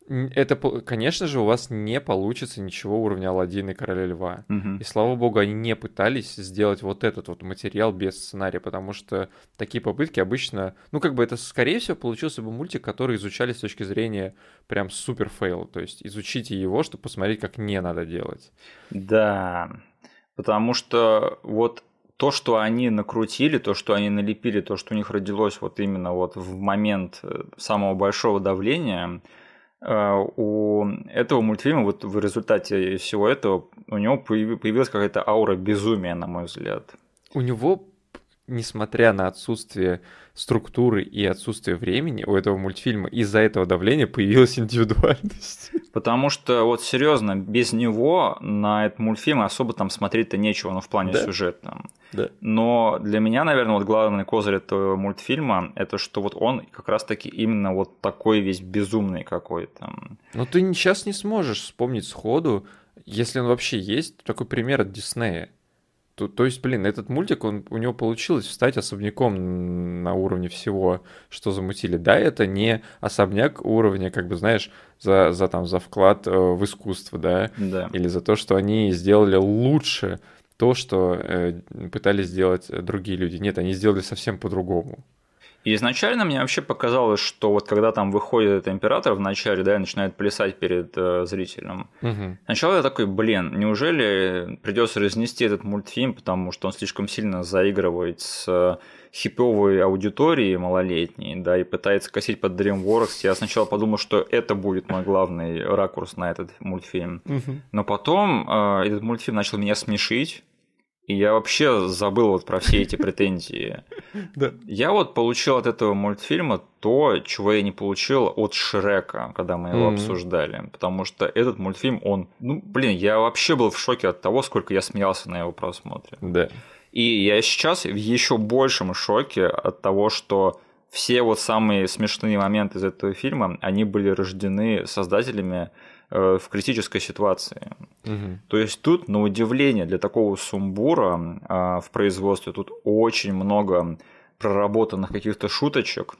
Это, конечно же, у вас не получится ничего уровня Аладдина и Короля Льва. Мгм. И слава богу, они не пытались сделать вот этот вот материал без сценария, потому что такие попытки обычно, ну как бы это скорее всего получился бы мультик, который изучали с точки зрения прям супер fail, то есть изучите его, чтобы посмотреть, как не надо делать. Да, потому что вот то, что они накрутили, то, что они налепили, то, что у них родилось вот именно вот в момент э, самого большого давления, у этого мультфильма вот в результате всего этого у него появи- появилась какая-то аура безумия, на мой взгляд. У него, несмотря на отсутствие структуры и отсутствие времени, у этого мультфильма из-за этого давления появилась индивидуальность. Потому что вот серьезно, без него на этот мультфильм особо там смотреть-то нечего, ну в плане Да. сюжета. Да. Но для меня, наверное, вот главный козырь этого мультфильма это что вот он как раз-таки именно вот такой весь безумный какой-то. Но ты сейчас не сможешь вспомнить сходу, если он вообще есть, такой пример от Диснея. То, то есть, блин, этот мультик, он, у него получилось встать особняком на уровне всего, что замутили. Да, это не особняк уровня, как бы, знаешь, за, за, там, за вклад э, в искусство, да, Да. или за то, что они сделали лучше то, что э, пытались сделать другие люди. Нет, они сделали совсем по-другому. И изначально мне вообще показалось, что вот когда там выходит этот император в начале, да, и начинает плясать перед э, зрителем, Мгм. Сначала я такой, блин, неужели придется разнести этот мультфильм, потому что он слишком сильно заигрывает с э, хиповой аудиторией малолетней, да, и пытается косить под DreamWorks. Я сначала подумал, что это будет мой главный ракурс на этот мультфильм. Но потом э, этот мультфильм начал меня смешить, и я вообще забыл вот про все эти претензии. Да. Я вот получил от этого мультфильма то, чего я не получил от Шрека, когда мы его обсуждали. Потому что этот мультфильм, он... Ну, блин, я вообще был в шоке от того, сколько я смеялся на его просмотре. Да. И я сейчас в еще большем шоке от того, что все вот самые смешные моменты из этого фильма, они были рождены создателями в критической ситуации. Мгм. То есть тут, на удивление, для такого сумбура а, в производстве тут очень много проработанных каких-то шуточек,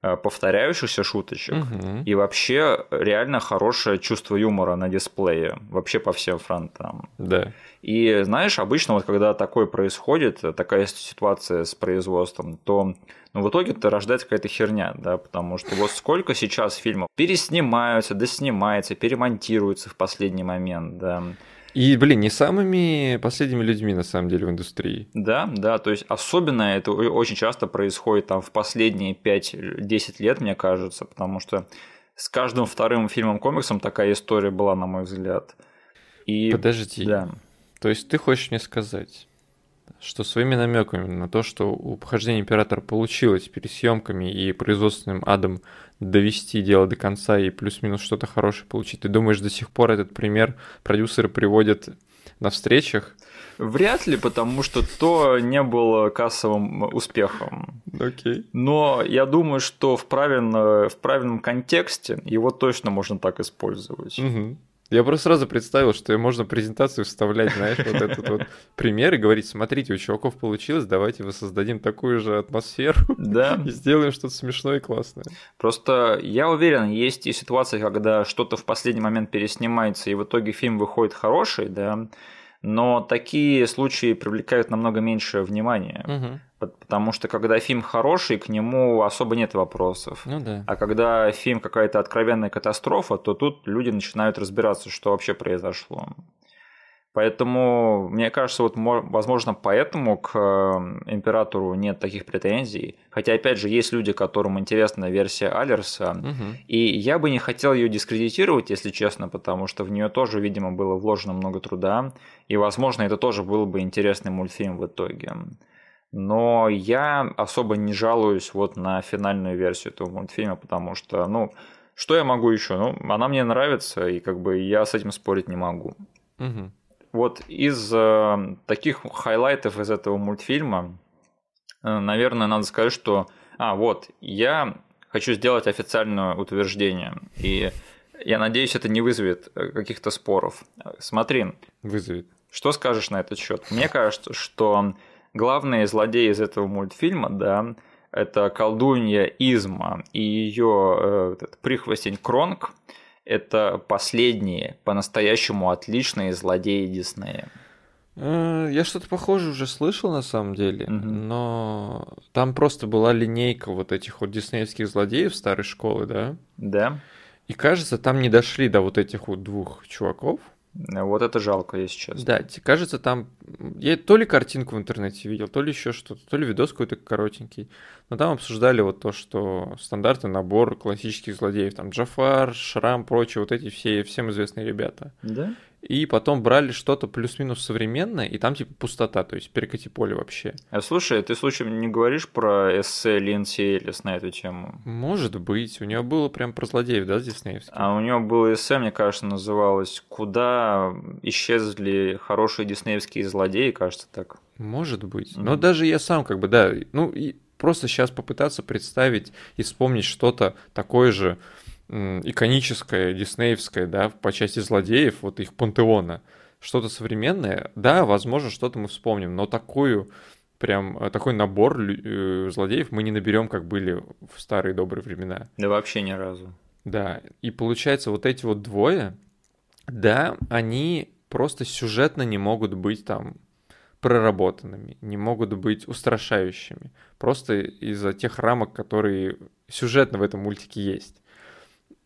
повторяющихся шуточек. Мгм. И вообще реально хорошее чувство юмора на дисплее, вообще по всем фронтам. Да. И знаешь, обычно вот когда такое происходит, такая ситуация с производством, то ну, в итоге это рождается какая-то херня, да, потому что вот сколько сейчас фильмов переснимаются, доснимается, перемонтируются в последний момент, да. И, блин, не самыми последними людьми, на самом деле, в индустрии. Да, да, то есть особенно это очень часто происходит там в последние 5-10 лет, мне кажется, потому что с каждым вторым фильмом-комиксом такая история была, на мой взгляд. И... Подожди. Да. То есть ты хочешь мне сказать, что своими намеками на то, что у похождения императора получилось пересъемками и производственным адом довести дело до конца и плюс-минус что-то хорошее получить, ты думаешь, до сих пор этот пример продюсеры приводят на встречах? Вряд ли, потому что то не было кассовым успехом. Okay. Но я думаю, что в, правильно, в правильном контексте его точно можно так использовать. Угу. Я просто сразу представил, что можно презентацию вставлять, знаешь, вот этот вот пример и говорить, смотрите, у чуваков получилось, давайте воссоздадим такую же атмосферу да. и сделаем что-то смешное и классное. Просто я уверен, есть и ситуации, когда что-то в последний момент переснимается, и в итоге фильм выходит хороший, да, но такие случаи привлекают намного меньше внимания. Угу. Потому что когда фильм хороший, к нему особо нет вопросов. Ну да. А когда фильм какая-то откровенная катастрофа, то тут люди начинают разбираться, что вообще произошло. Поэтому, мне кажется, вот, возможно, поэтому к эм, императору нет таких претензий. Хотя, опять же, есть люди, которым интересна версия Алерса. Угу. И я бы не хотел ее дискредитировать, если честно, потому что в нее тоже, видимо, было вложено много труда. И, возможно, это тоже был бы интересный мультфильм в итоге. Но я особо не жалуюсь вот на финальную версию этого мультфильма, потому что, ну, что я могу еще? Ну, она мне нравится, и как бы я с этим спорить не могу. Угу. Вот из э, таких highlight ов из этого мультфильма, э, наверное, надо сказать, что... А, вот, я хочу сделать официальное утверждение, и я надеюсь, это не вызовет э, каких-то споров. Смотри. Вызовет. Что скажешь на этот счет? Мне кажется, что главные злодеи из этого мультфильма, да, это колдунья Изма и ее э, прихвостень Кронг – это последние по-настоящему отличные злодеи Диснея. Э, я что-то похожее уже слышал на самом деле, угу. но там просто была линейка вот этих вот диснеевских злодеев старой школы, да? Да. И кажется, там не дошли до вот этих вот двух чуваков. Вот это жалко, если честно. Да, кажется, там... Я то ли картинку в интернете видел, то ли еще что-то, то ли видос какой-то коротенький. Но там обсуждали вот то, что стандартный набор классических злодеев. Там Джафар, Шрам, прочие вот эти все всем известные ребята. Да? И потом брали что-то плюс-минус современное, и там типа пустота, то есть перекати поле вообще. А слушай, ты случаем не говоришь про эссе Линдси Эллис на эту тему? Может быть, у нее было прям про злодеев, да, диснеевских? А у нее было эссе, мне кажется, называлось «Куда исчезли хорошие диснеевские злодеи», кажется, так. Может быть. Mm-hmm. Но даже я сам как бы, да, ну и просто сейчас попытаться представить и вспомнить что-то такое же, иконическое, диснеевское, да, по части злодеев, вот их пантеона, что-то современное, да, возможно, что-то мы вспомним, но такую прям э, такой набор э, злодеев мы не наберем, как были в старые добрые времена. Да вообще ни разу. Да, и получается вот эти вот двое, да, они просто сюжетно не могут быть там проработанными, не могут быть устрашающими, просто из-за тех рамок, которые сюжетно в этом мультике есть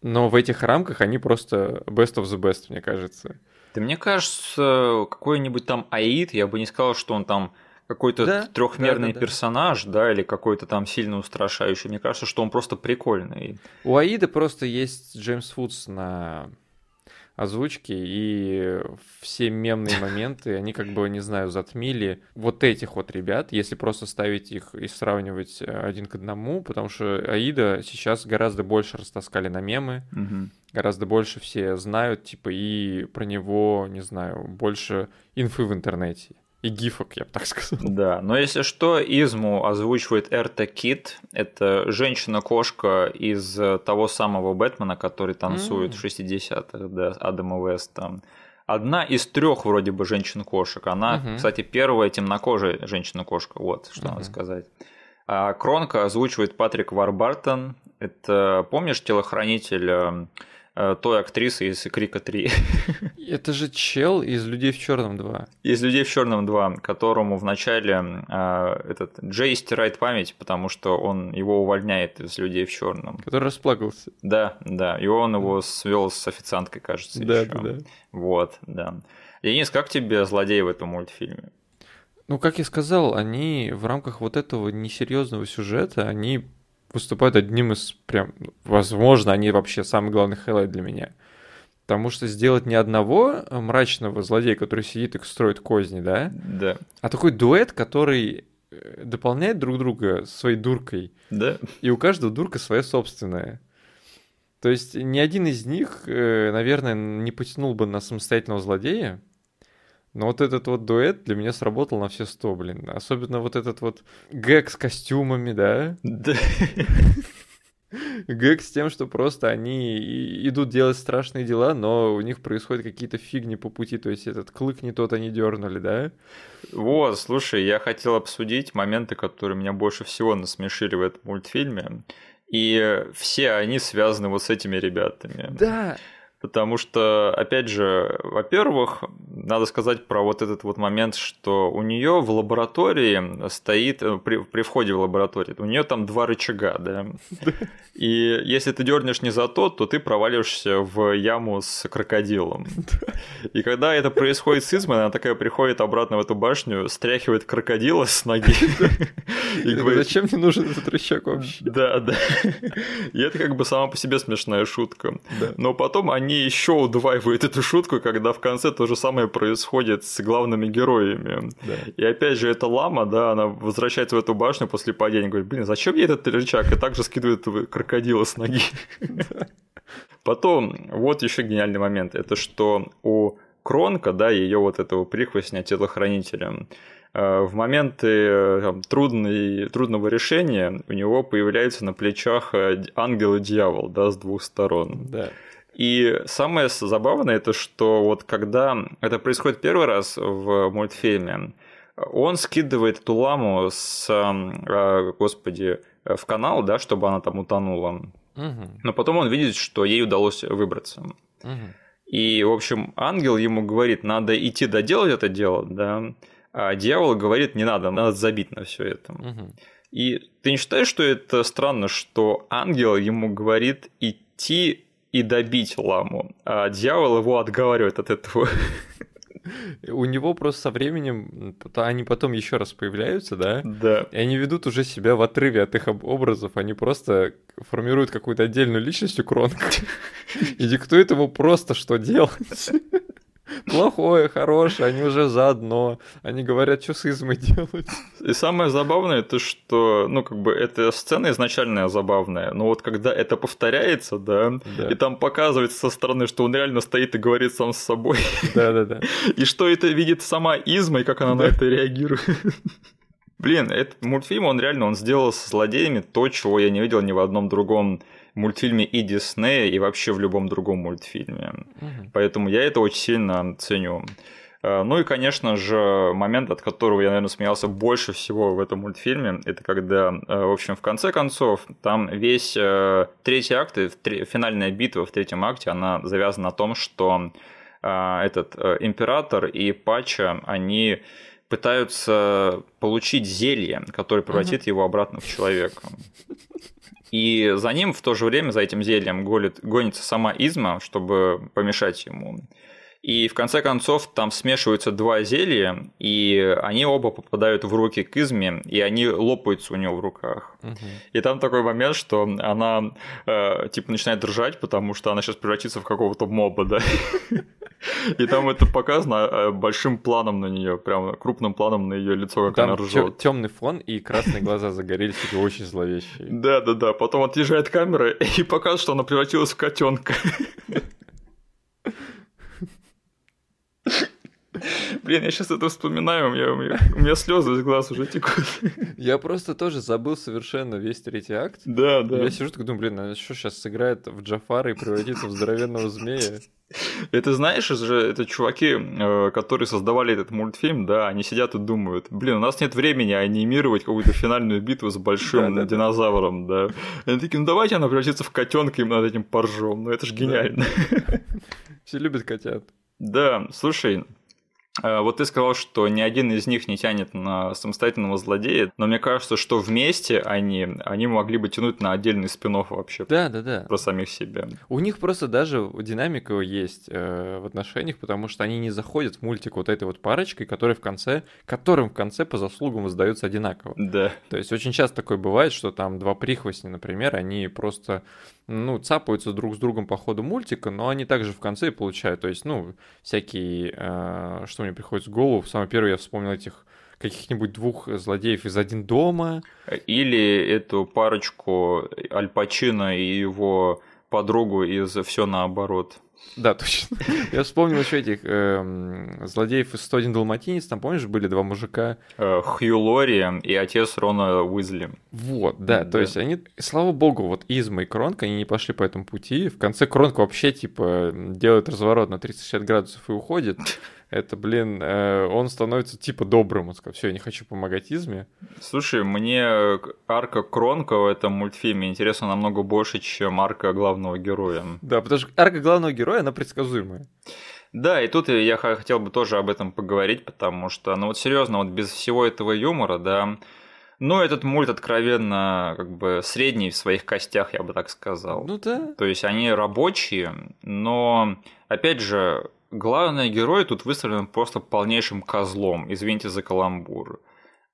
но в этих рамках они просто best of the best, мне кажется. Да мне кажется, какой-нибудь там Аид, я бы не сказал, что он там какой-то да? трехмерный да, да, персонаж, да. да, или какой-то там сильно устрашающий. Мне кажется, что он просто прикольный. У Аида просто есть Джеймс Фудс на озвучки, и все мемные моменты, они как бы, не знаю, затмили вот этих вот ребят, если просто ставить их и сравнивать э, один к одному, потому что Аида сейчас гораздо больше растаскали на мемы, угу. гораздо больше все знают, типа, и про него, не знаю, больше инфы в интернете и гифок, я бы так сказал. Да, но если что, Изму озвучивает Эрта Кит. Это женщина-кошка из того самого Бэтмена, который танцует mm. в 60-х, да, Адама Веста. Одна из трех вроде бы женщин-кошек. Она, uh-huh. кстати, первая темнокожая женщина-кошка. Вот, что uh-huh. надо сказать. А Кронка озвучивает Патрик Варбартон. Это, помнишь, телохранитель эм, Э, той актрисы из Крика 3. Это же чел из Людей в черном 2. Из Людей в черном 2, которому вначале э, этот Джей стирает память, потому что он его увольняет из Людей в черном. Который расплакался. Да, да. И он его свел с официанткой, кажется, да, еще. Да, да. Вот, да. Денис, как тебе злодей в этом мультфильме? Ну, как я сказал, они в рамках вот этого несерьезного сюжета, они выступают одним из прям, возможно, они вообще самый главный highlight для меня. Потому что сделать не одного мрачного злодея, который сидит и строит козни, да? Да. А такой дуэт, который э, дополняет друг друга своей дуркой. Да. И у каждого дурка своя собственная. То есть ни один из них, э, наверное, не потянул бы на самостоятельного злодея, но вот этот вот дуэт для меня сработал на все сто, блин. Особенно вот этот вот гэг с костюмами, да? Да. Гэг с тем, что просто они идут делать страшные дела, но у них происходят какие-то фигни по пути. То есть этот клык не тот они дернули, да? Вот, слушай, я хотел обсудить моменты, которые меня больше всего насмешили в этом мультфильме. И все они связаны вот с этими ребятами. Да. Потому что, опять же, во-первых, надо сказать про вот этот вот момент, что у нее в лаборатории стоит, э, при, при входе в лабораторию, у нее там два рычага, да. И если ты дернешь не за то, то ты проваливаешься в яму с крокодилом. И когда это происходит с Измой, она такая приходит обратно в эту башню, стряхивает крокодила с ноги. И говорит, зачем мне нужен этот рычаг вообще? Да, да. И это как бы сама по себе смешная шутка. Но потом они еще удваивают эту шутку, когда в конце то же самое происходит с главными героями. И опять же, эта лама, да, она возвращается в эту башню после падения, говорит, блин, зачем ей этот рычаг? И также скидывает крокодила с ноги. Потом, вот еще гениальный момент, это что у Кронка, да, ее вот этого прихвостня телохранителя, э, в моменты э, там, трудной, трудного решения у него появляется на плечах э, ангел и дьявол, да, с двух сторон. Да. И самое забавное, это что вот когда это происходит первый раз в мультфильме, он скидывает эту ламу с, господи, в канал, да, чтобы она там утонула. Угу. Но потом он видит, что ей удалось выбраться. Угу. И, в общем, ангел ему говорит, надо идти доделать это дело, да, а дьявол говорит, не надо, надо забить на все это. Угу. И ты не считаешь, что это странно, что ангел ему говорит идти и добить ламу, а дьявол его отговаривает от этого? У него просто со временем они потом еще раз появляются, да? Да. И они ведут уже себя в отрыве от их образов. Они просто формируют какую-то отдельную личность у Кронка и диктуют ему просто, что делать. Плохое, хорошее, они уже заодно. Они говорят, что с измой делать. И самое забавное, это что, ну, как бы, эта сцена изначальная забавная, но вот когда это повторяется, да, Да. и там показывается со стороны, что он реально стоит и говорит сам с собой, Да-да-да. и что это видит сама Изма, и как она на это реагирует. Блин, этот мультфильм, он реально, он сделал со злодеями то, чего я не видел ни в одном другом мультфильме и Диснея, и вообще в любом другом мультфильме. Мгм. Поэтому я это очень сильно ценю. Э, Ну и, конечно же, момент, от которого я, наверное, смеялся больше всего в этом мультфильме, это когда, э, в общем, в конце концов, там весь э, третий акт, финальная битва в третьем акте, она завязана на том, что этот император и Пача, они пытаются получить зелье, которое превратит его обратно в человека. И за ним в то же время, за этим зельем, гонится сама Изма, чтобы помешать ему. И в конце концов там смешиваются два зелья, и они оба попадают в руки к Изме, и они лопаются у нее в руках. Мгм. И там такой момент, что она э, типа начинает дрожать, потому что она сейчас превратится в какого-то моба, да. И там это показано э, большим планом на нее, прям крупным планом на ее лицо, как она Там ржет. темный фон и красные глаза загорелись, такие очень зловещие. Да, да, да. Потом отъезжает камера и показывает, что она превратилась в котенка. Блин, я сейчас это вспоминаю, у меня, у меня, у меня слезы из глаз уже текут. Я просто тоже забыл совершенно весь третий акт. Да, да. Я сижу такой думаю, блин, она что сейчас сыграет в Джафара и превратится в здоровенного змея? Это знаешь, это же это чуваки, э, которые создавали этот мультфильм, да, они сидят и думают, блин, у нас нет времени анимировать какую-то финальную битву с большим Да-да-да. динозавром, да. И они такие, ну давайте она превратится в котенка, и мы над этим поржем. Ну это же гениально. Все любят котят. Да, слушай, вот ты сказал, что ни один из них не тянет на самостоятельного злодея, но мне кажется, что вместе они, они могли бы тянуть на отдельный спин вообще. Да, да, да. Про самих себя. У них просто даже динамика есть э, в отношениях, потому что они не заходят в мультик вот этой вот парочкой, которая в конце, которым в конце по заслугам воздаются одинаково. Да. То есть очень часто такое бывает, что там два прихвостня, например, они просто ну, цапаются друг с другом по ходу мультика, но они также в конце получают. То есть, ну, всякие, э, что мне приходит в голову, самое первое я вспомнил этих каких-нибудь двух злодеев из «Один дома». Или эту парочку Аль Пачино и его подругу из «Все наоборот». Да, точно. Я вспомнил еще этих э, злодеев из 101 Далматинец. Там, помнишь, были два мужика? Э, Хью Лори и отец Рона Уизли. Вот, да, да. То есть они, слава богу, вот Изма и Кронка, они не пошли по этому пути. В конце Кронка вообще, типа, делает разворот на 360 градусов и уходит это, блин, э, он становится типа добрым. Он сказал, все, я не хочу помогать Изме. Слушай, мне арка Кронка в этом мультфильме интересна намного больше, чем арка главного героя. Да, потому что арка главного героя, она предсказуемая. Да, и тут я хотел бы тоже об этом поговорить, потому что, ну вот серьезно, вот без всего этого юмора, да, ну, этот мульт откровенно как бы средний в своих костях, я бы так сказал. Ну да. То есть они рабочие, но опять же, главный герой тут выставлен просто полнейшим козлом, извините за каламбур.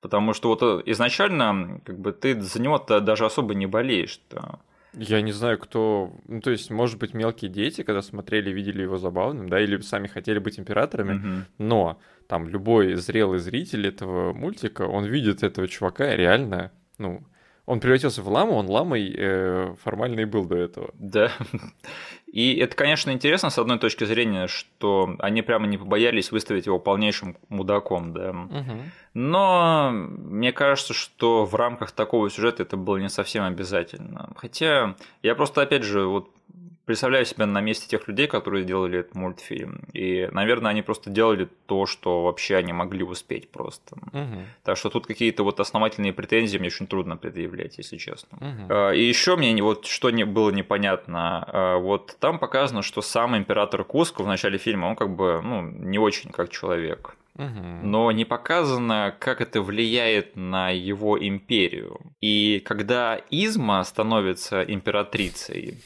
Потому что вот э, изначально, как бы ты за него-то даже особо не болеешь. -то. Я не знаю, кто... Ну, то есть, может быть, мелкие дети, когда смотрели, видели его забавным, да, или сами хотели быть императорами, угу. но там любой зрелый зритель этого мультика, он видит этого чувака реально, ну, он превратился в ламу, он ламой э, формально и был до этого. Да. И это, конечно, интересно с одной точки зрения, что они прямо не побоялись выставить его полнейшим мудаком, да. Угу. Но мне кажется, что в рамках такого сюжета это было не совсем обязательно. Хотя я просто, опять же, вот представляю себя на месте тех людей, которые делали этот мультфильм. И, наверное, они просто делали то, что вообще они могли успеть просто. Угу. Так что тут какие-то вот основательные претензии мне очень трудно предъявлять, если честно. Угу. И еще мне вот что не было непонятно. А, вот там показано, что сам император Куско в начале фильма, он как бы ну, не очень как человек. Но не показано, как это влияет на его империю. И когда Изма становится императрицей,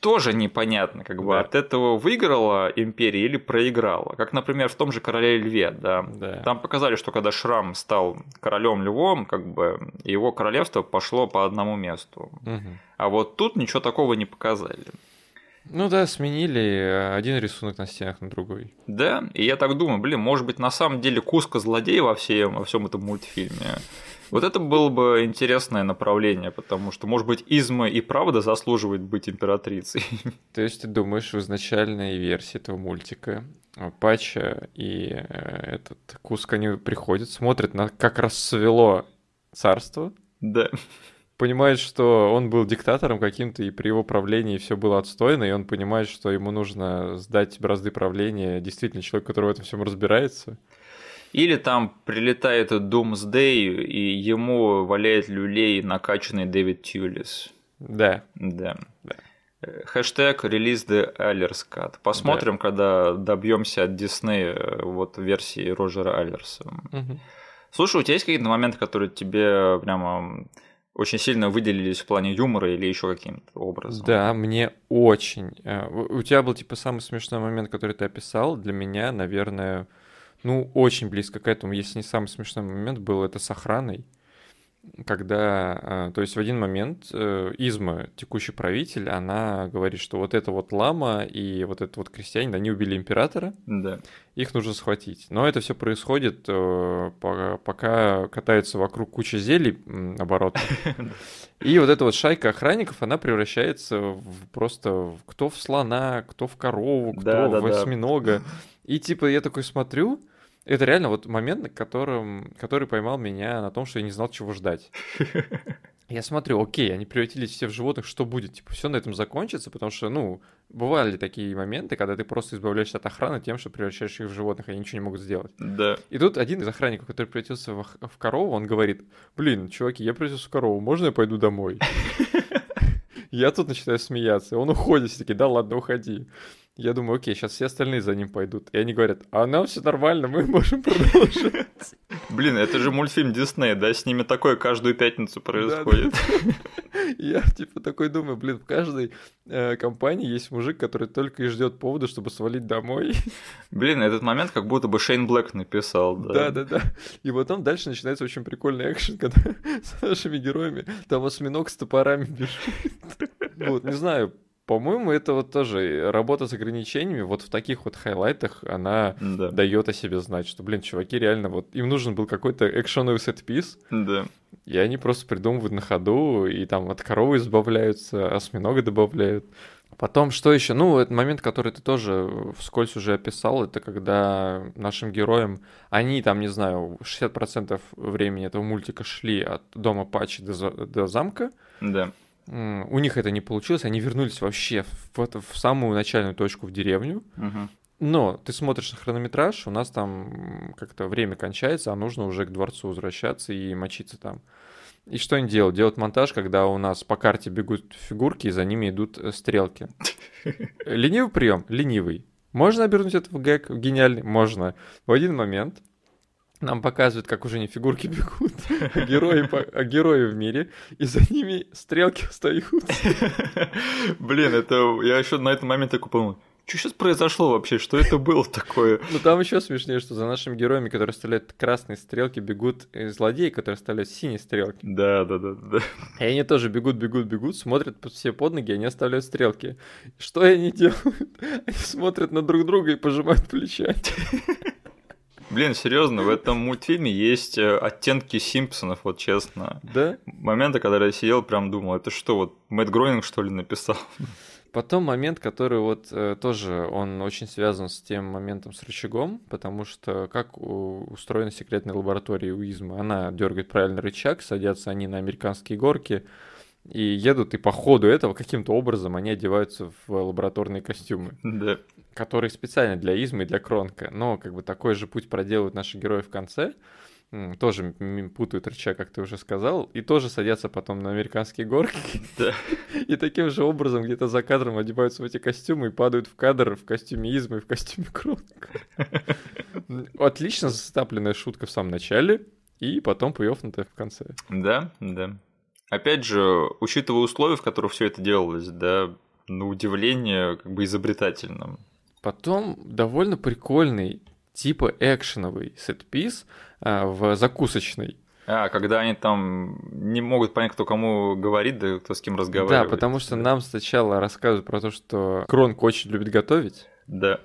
тоже непонятно, как бы да. от этого выиграла империя или проиграла. Как, например, в том же короле льве, да. да. Там показали, что когда Шрам стал королем львом, как бы его королевство пошло по одному месту. Угу. А вот тут ничего такого не показали. Ну да, сменили один рисунок на стенах на другой. Да, и я так думаю, блин, может быть, на самом деле Куска злодей во всем, во всем этом мультфильме. Вот это было бы интересное направление, потому что, может быть, Изма и правда заслуживает быть императрицей. То есть ты думаешь, в изначальной версии этого мультика Пача и э, этот Куск, они приходят, смотрят на как расцвело царство. Да. Понимает, что он был диктатором каким-то, и при его правлении все было отстойно, и он понимает, что ему нужно сдать бразды правления действительно человеку, который в этом всем разбирается. Или там прилетает Doomsday, и ему валяет люлей накачанный Дэвид Тюлис. Да. Да. да. Хэштег релиз the Cut. Посмотрим, да. когда добьемся от Disney э, вот версии Роджера Аллерса. Угу. Слушай, у тебя есть какие-то моменты, которые тебе прямо очень сильно выделились в плане юмора или еще каким-то образом? Да, мне очень. Э, у тебя был типа самый смешной момент, который ты описал. Для меня, наверное, ну, очень близко к этому, если не самый смешной момент был, это с охраной. Когда, а, то есть в один момент э, Изма, текущий правитель, она говорит, что вот это вот лама и вот этот вот крестьянин, они убили императора, да. их нужно схватить. Но это все происходит, э, пока катаются вокруг куча зелий оборот. И вот эта вот шайка охранников, она превращается в просто кто в слона, кто в корову, кто да, в осьминога. И типа я такой смотрю, это реально вот момент, на котором, который поймал меня на том, что я не знал, чего ждать. Я смотрю, окей, они превратились все в животных, что будет? Типа, все на этом закончится, потому что, ну, бывали такие моменты, когда ты просто избавляешься от охраны тем, что превращаешь их в животных, они ничего не могут сделать. Да. И тут один из охранников, который превратился в, в корову, он говорит, блин, чуваки, я превратился в корову, можно я пойду домой? Я тут начинаю смеяться, он уходит, все таки да ладно, уходи. Я думаю, окей, сейчас все остальные за ним пойдут. И они говорят, а нам все нормально, мы можем продолжить. Блин, это же мультфильм Дисней, да? С ними такое каждую пятницу происходит. Я типа такой думаю, блин, в каждой э, компании есть мужик, который только и ждет повода, чтобы свалить домой. Блин, этот момент как будто бы Шейн Блэк написал, да. Да, да, да. И потом дальше начинается очень прикольный экшен, когда с нашими героями там осьминог с топорами бежит. Вот, не знаю, по-моему, это вот тоже работа с ограничениями, вот в таких вот хайлайтах она да. дает о себе знать, что, блин, чуваки реально вот, им нужен был какой-то экшоновый сетпис, да. и они просто придумывают на ходу, и там от коровы избавляются, осьминога добавляют. Потом, что еще? Ну, этот момент, который ты тоже вскользь уже описал, это когда нашим героям, они там, не знаю, 60% времени этого мультика шли от дома Пачи до, до замка. Да у них это не получилось, они вернулись вообще в, в, в самую начальную точку в деревню. Угу. Но ты смотришь на хронометраж, у нас там как-то время кончается, а нужно уже к дворцу возвращаться и мочиться там. И что они делают? Делают монтаж, когда у нас по карте бегут фигурки, и за ними идут э, стрелки. Ленивый прием? Ленивый. Можно обернуть это в гэг? Гениальный? Можно. В один момент нам показывают, как уже не фигурки бегут, а герои, а герои в мире, и за ними стрелки остаются. Блин, это я еще на этот момент такой подумал, что сейчас произошло вообще? Что это было такое? Ну там еще смешнее, что за нашими героями, которые оставляют красные стрелки, бегут злодеи, которые оставляют синие стрелки. Да, да, да, да. И они тоже бегут, бегут, бегут, смотрят все под ноги, они оставляют стрелки. Что они делают? Они смотрят на друг друга и пожимают плечами. Блин, серьезно, в этом мультфильме есть э, оттенки Симпсонов, вот честно. Да? Моменты, когда я сидел, прям думал, это что, вот Мэтт Гройнинг, что ли, написал? Потом момент, который вот э, тоже, он очень связан с тем моментом с рычагом, потому что как у, устроена секретная лаборатория у она дергает правильный рычаг, садятся они на американские горки, и едут, и по ходу этого каким-то образом они одеваются в лабораторные костюмы. Да. Которые специально для Измы и для Кронка. Но как бы такой же путь проделывают наши герои в конце. Тоже путают рычаг, как ты уже сказал, и тоже садятся потом на американские горки. Да. И таким же образом где-то за кадром одеваются в эти костюмы и падают в кадр в костюме Измы и в костюме Кронка. Отлично застапленная шутка в самом начале, и потом пейофнутая в конце. Да, да. Опять же, учитывая условия, в которых все это делалось, да, на удивление как бы изобретательным. Потом довольно прикольный, типа экшеновый сетпис а, в закусочной. А, когда они там не могут понять, кто кому говорит, да кто с кем разговаривает. Да, потому что нам сначала рассказывают про то, что Кронк очень любит готовить. Да.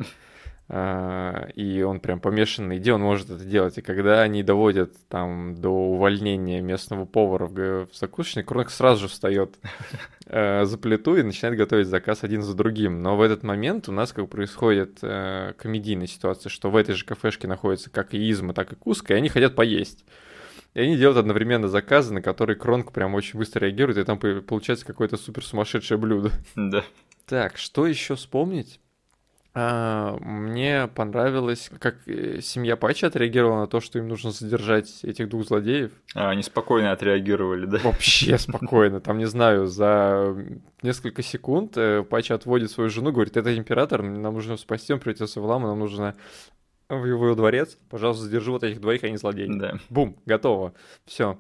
А, и он прям помешан на идее, он может это делать. И когда они доводят там до увольнения местного повара в закусочной, Кронок сразу же встает э, за плиту и начинает готовить заказ один за другим. Но в этот момент у нас как происходит э, комедийная ситуация, что в этой же кафешке находится как и Изма, так и Куска, и они хотят поесть. И они делают одновременно заказы, на которые Кронк прям очень быстро реагирует, и там получается какое-то супер сумасшедшее блюдо. Да. Так, что еще вспомнить? А, мне понравилось, как э, семья Патча отреагировала на то, что им нужно задержать этих двух злодеев. А, они спокойно отреагировали, да? Вообще спокойно. Там, не знаю, за несколько секунд э, Патча отводит свою жену, говорит, это император, нам нужно спасти, он превратился в ламу, нам нужно в его дворец, пожалуйста, задержи вот этих двоих, они злодеи. Да. Бум, готово. Все.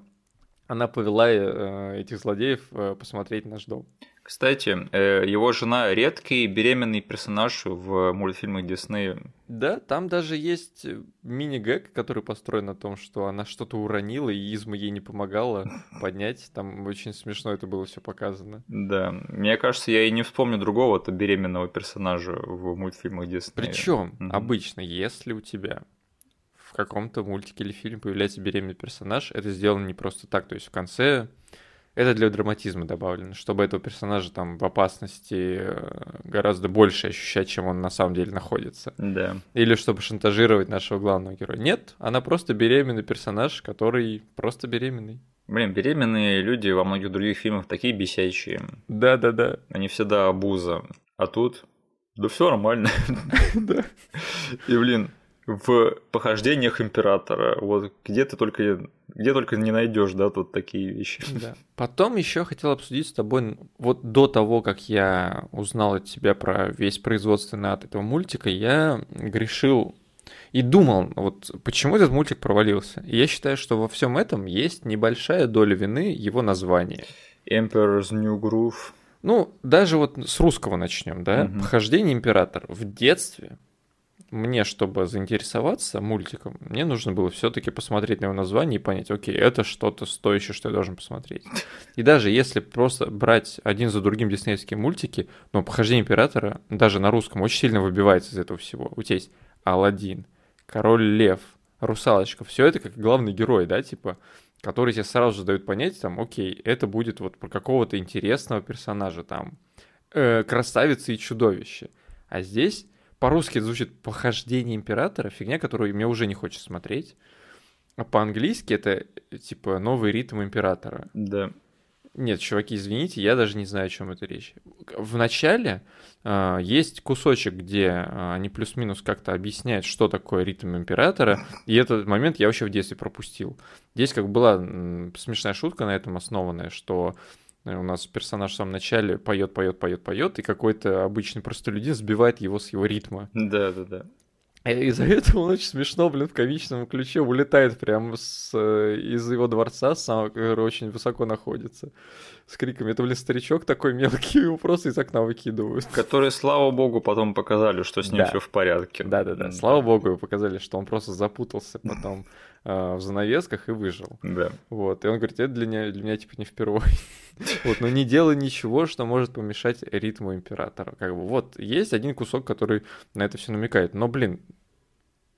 Она повела э, этих злодеев посмотреть наш дом. Кстати, э, его жена редкий беременный персонаж в мультфильмах Диснея. Да, там даже есть мини-гэг, который построен на том, что она что-то уронила, и Изма ей не помогала поднять. Там очень смешно это было все показано. Да, мне кажется, я и не вспомню другого-то беременного персонажа в мультфильмах Диснея. Причем обычно, если у тебя в каком-то мультике или фильме появляется беременный персонаж, это сделано не просто так. То есть в конце это для драматизма добавлено, чтобы этого персонажа там в опасности э, гораздо больше ощущать, чем он на самом деле находится. Да. Или чтобы шантажировать нашего главного героя. Нет, она просто беременный персонаж, который просто беременный. Блин, беременные люди во многих других фильмах такие бесячие. Да-да-да. Они всегда обуза. А тут, да все нормально. И, блин, в похождениях императора. Вот где ты только где только не найдешь, да, тут такие вещи. Да. Потом еще хотел обсудить с тобой, вот до того, как я узнал от тебя про весь производственный от этого мультика, я грешил и думал, вот почему этот мультик провалился. И я считаю, что во всем этом есть небольшая доля вины его названия. Emperor's New Groove. Ну, даже вот с русского начнем, да. Угу. Похождение императора. В детстве мне, чтобы заинтересоваться мультиком, мне нужно было все-таки посмотреть на его название и понять, окей, это что-то стоящее, что я должен посмотреть. И даже если просто брать один за другим диснеевские мультики, но похождение императора даже на русском очень сильно выбивается из этого всего. У тебя есть Алладин, Король Лев, Русалочка, все это как главный герой, да, типа, который тебе сразу же дают понять, там, окей, это будет вот про какого-то интересного персонажа, там, э, красавица и чудовище. А здесь по-русски это звучит «Похождение императора», фигня, которую мне уже не хочется смотреть. А по-английски это типа новый ритм императора. Да. Нет, чуваки, извините, я даже не знаю, о чем это речь. В начале э, есть кусочек, где э, они плюс-минус как-то объясняют, что такое ритм императора, и этот момент я вообще в детстве пропустил. Здесь как была м, смешная шутка на этом основанная, что у нас персонаж в самом начале поет, поет, поет, поет, и какой-то обычный простолюдин сбивает его с его ритма. Да, да, да. Из-за этого он очень смешно, блин, в комичном ключе улетает прямо с, э, из его дворца, сам, который очень высоко находится, с криками. Это, блин, старичок такой мелкий, его просто из окна выкидывают. Которые, слава богу, потом показали, что с ним да. все в порядке. Да-да-да, слава богу, показали, что он просто запутался потом э, в занавесках и выжил. Да. Вот, и он говорит, это для меня, для меня типа не впервые. Вот, но не делай ничего, что может помешать ритму императора. Как бы вот есть один кусок, который на это все намекает. Но, блин,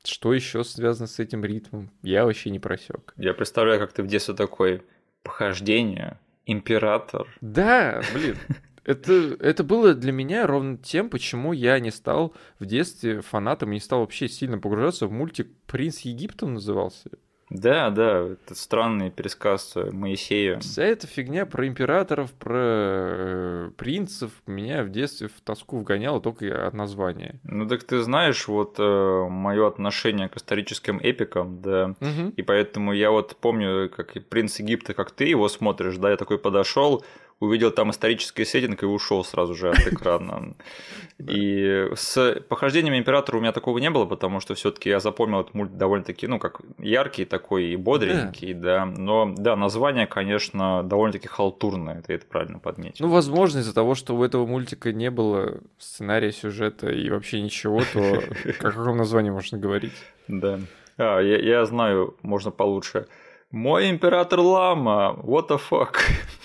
что еще связано с этим ритмом? Я вообще не просек. Я представляю, как ты в детстве такой похождение, император. Да, блин. Это, это было для меня ровно тем, почему я не стал в детстве фанатом не стал вообще сильно погружаться в мультик «Принц Египта» назывался. Да, да, это странный пересказ Моисея. Вся эта фигня про императоров, про э, принцев меня в детстве в тоску вгоняла только от названия. Ну так ты знаешь, вот э, мое отношение к историческим эпикам, да, угу. и поэтому я вот помню, как принц Египта, как ты его смотришь, да, я такой подошел, увидел там исторический сеттинг и ушел сразу же от экрана. И с похождением императора у меня такого не было, потому что все-таки я запомнил этот мульт довольно-таки, ну, как яркий такой и бодренький, да. Но да, название, конечно, довольно-таки халтурное, ты это правильно подметил. Ну, возможно, из-за того, что у этого мультика не было сценария, сюжета и вообще ничего, то о каком названии можно говорить? Да. А, я, я знаю, можно получше. Мой император лама, what the fuck.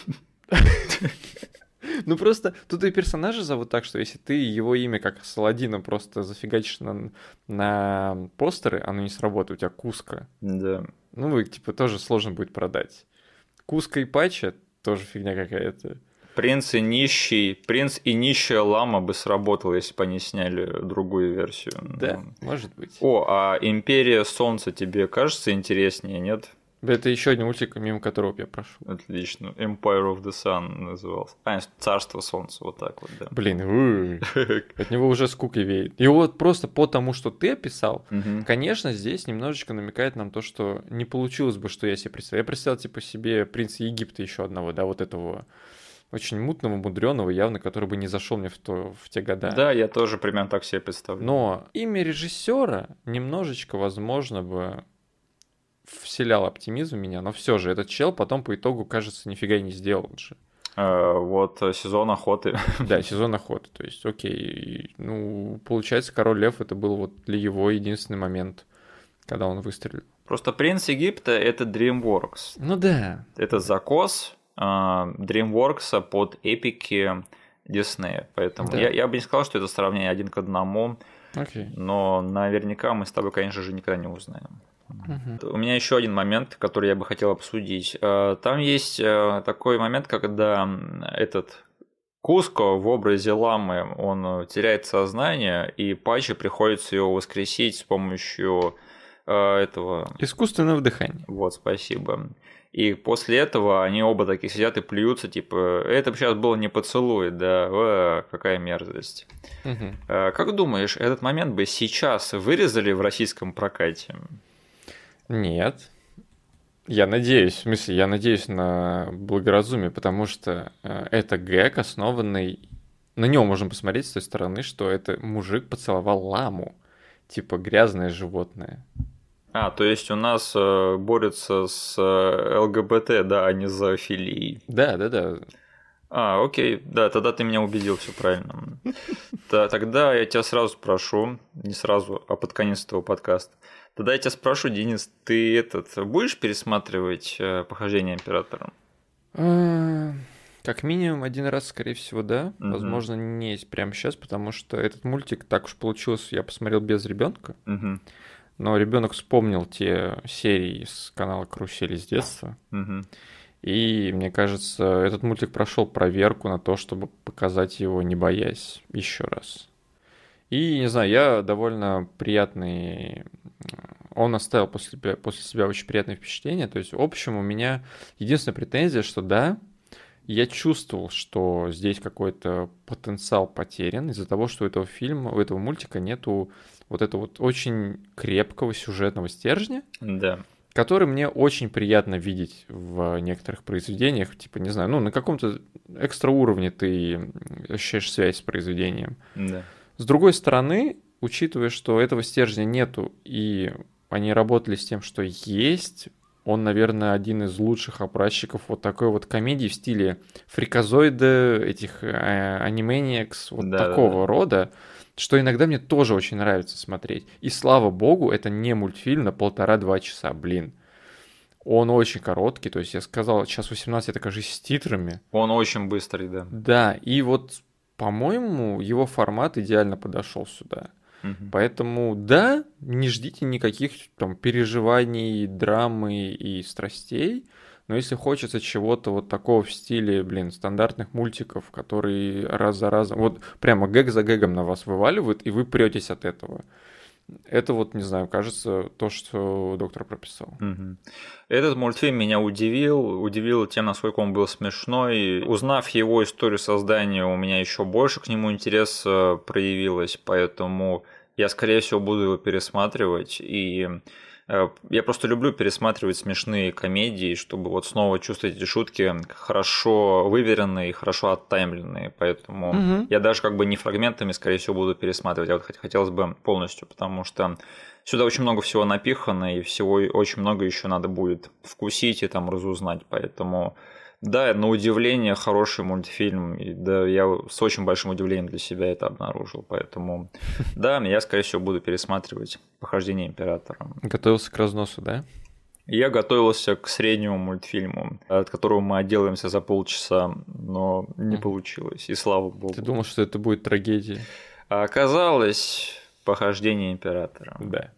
Ну просто тут и персонажа зовут так, что если ты его имя как Саладина просто зафигачишь на, на постеры, оно не сработает, у тебя Куска. Да. Ну, типа, тоже сложно будет продать. Куска и Пача тоже фигня какая-то. Принц и нищий, принц и нищая лама бы сработало, если бы они сняли другую версию. Да, ну. может быть. О, а Империя Солнца тебе кажется интереснее, нет? Это еще один мультик, мимо которого я прошел. Отлично. Empire of the Sun назывался. А, Царство Солнца, вот так вот, да. Блин, от него уже скуки веет. И вот просто по тому, что ты описал, конечно, здесь немножечко намекает нам то, что не получилось бы, что я себе представил. Я представил, типа, себе принца Египта еще одного, да, вот этого очень мутного, мудреного, явно, который бы не зашел мне в, то, в те года. Да, я тоже примерно так себе представляю. Но имя режиссера немножечко, возможно, бы вселял оптимизм в меня, но все же этот чел потом по итогу, кажется, нифига и не сделал же. Э, вот э, сезон охоты. Да, сезон охоты. То есть, окей, ну, получается, Король Лев это был вот для его единственный момент, когда он выстрелил. Просто Принц Египта это DreamWorks. Ну да. Это закос э, DreamWorks под эпики Диснея. Поэтому да. я, я бы не сказал, что это сравнение один к одному. Окей. Но наверняка мы с тобой, конечно же, никогда не узнаем. У меня еще один момент, который я бы хотел обсудить. Э, там есть э, такой момент, когда этот Куско в образе ламы, он теряет сознание, и Паче приходится его воскресить с помощью э, этого... Искусственного дыхания. Вот, спасибо. И после этого они оба такие сидят и плюются, типа, это сейчас было не поцелуй, да, О, какая мерзость. Э, Как думаешь, этот момент бы сейчас вырезали в российском прокате? Нет. Я надеюсь, в смысле, я надеюсь на благоразумие, потому что э, это гэг, основанный... На него можно посмотреть с той стороны, что это мужик поцеловал ламу. Типа грязное животное. А, то есть у нас э, борются с э, ЛГБТ, да, а не за филией. Да, да, да. А, окей, да, тогда ты меня убедил, все правильно. Да, тогда я тебя сразу спрошу, не сразу, а под конец этого подкаста. Тогда я тебя спрошу, Денис, ты этот будешь пересматривать э, похождение императора? Как минимум один раз, скорее всего, да. Мгм. Возможно, не прямо сейчас, потому что этот мультик так уж получилось, я посмотрел без ребенка. Мгм, Но ребенок вспомнил те серии с канала Карусель из детства. мгм. И мне кажется, этот мультик прошел проверку на то, чтобы показать его, не боясь, еще раз. И, не знаю, я довольно приятный... Он оставил после себя, после себя очень приятное впечатление. То есть, в общем, у меня единственная претензия, что да, я чувствовал, что здесь какой-то потенциал потерян из-за того, что у этого фильма, у этого мультика нету вот этого вот очень крепкого сюжетного стержня, Да. который мне очень приятно видеть в некоторых произведениях, типа, не знаю, ну, на каком-то экстра уровне ты ощущаешь связь с произведением. Да. С другой стороны, учитывая, что этого стержня нету, и они работали с тем, что есть, он, наверное, один из лучших образчиков вот такой вот комедии в стиле фриказоида, этих э, анимэниакс, вот Да-да-да. такого рода, что иногда мне тоже очень нравится смотреть. И слава богу, это не мультфильм на полтора-два часа, блин. Он очень короткий, то есть я сказал, час 18, это, кажется, с титрами. Он очень быстрый, да. Да, и вот, по-моему, его формат идеально подошел сюда. Мгм. Поэтому, да, не ждите никаких там переживаний, драмы и страстей. Но если хочется чего-то вот такого в стиле, блин, стандартных мультиков, которые раз за разом, вот прямо гэг за гэгом на вас вываливают, и вы претесь от этого. Это вот, не знаю, кажется, то, что доктор прописал. Этот мультфильм меня удивил, удивил тем, насколько он был смешной. Узнав его историю создания, у меня еще больше к нему интереса проявилось, поэтому я, скорее всего, буду его пересматривать. И я просто люблю пересматривать смешные комедии, чтобы вот снова чувствовать эти шутки хорошо выверенные и хорошо оттаймленные. Поэтому Мгм. я даже как бы не фрагментами, скорее всего, буду пересматривать, а вот хот- хотелось бы полностью, потому что сюда очень много всего напихано, и всего очень много еще надо будет вкусить и там разузнать. Поэтому, да, на удивление хороший мультфильм. И, да, я с очень большим удивлением для себя это обнаружил. Поэтому, да, я, скорее всего, буду пересматривать похождение императора. Готовился к разносу, да? Я готовился к среднему мультфильму, от которого мы отделаемся за полчаса, но не получилось, и слава богу. Ты думал, что это будет трагедия? А оказалось похождение императора. Да.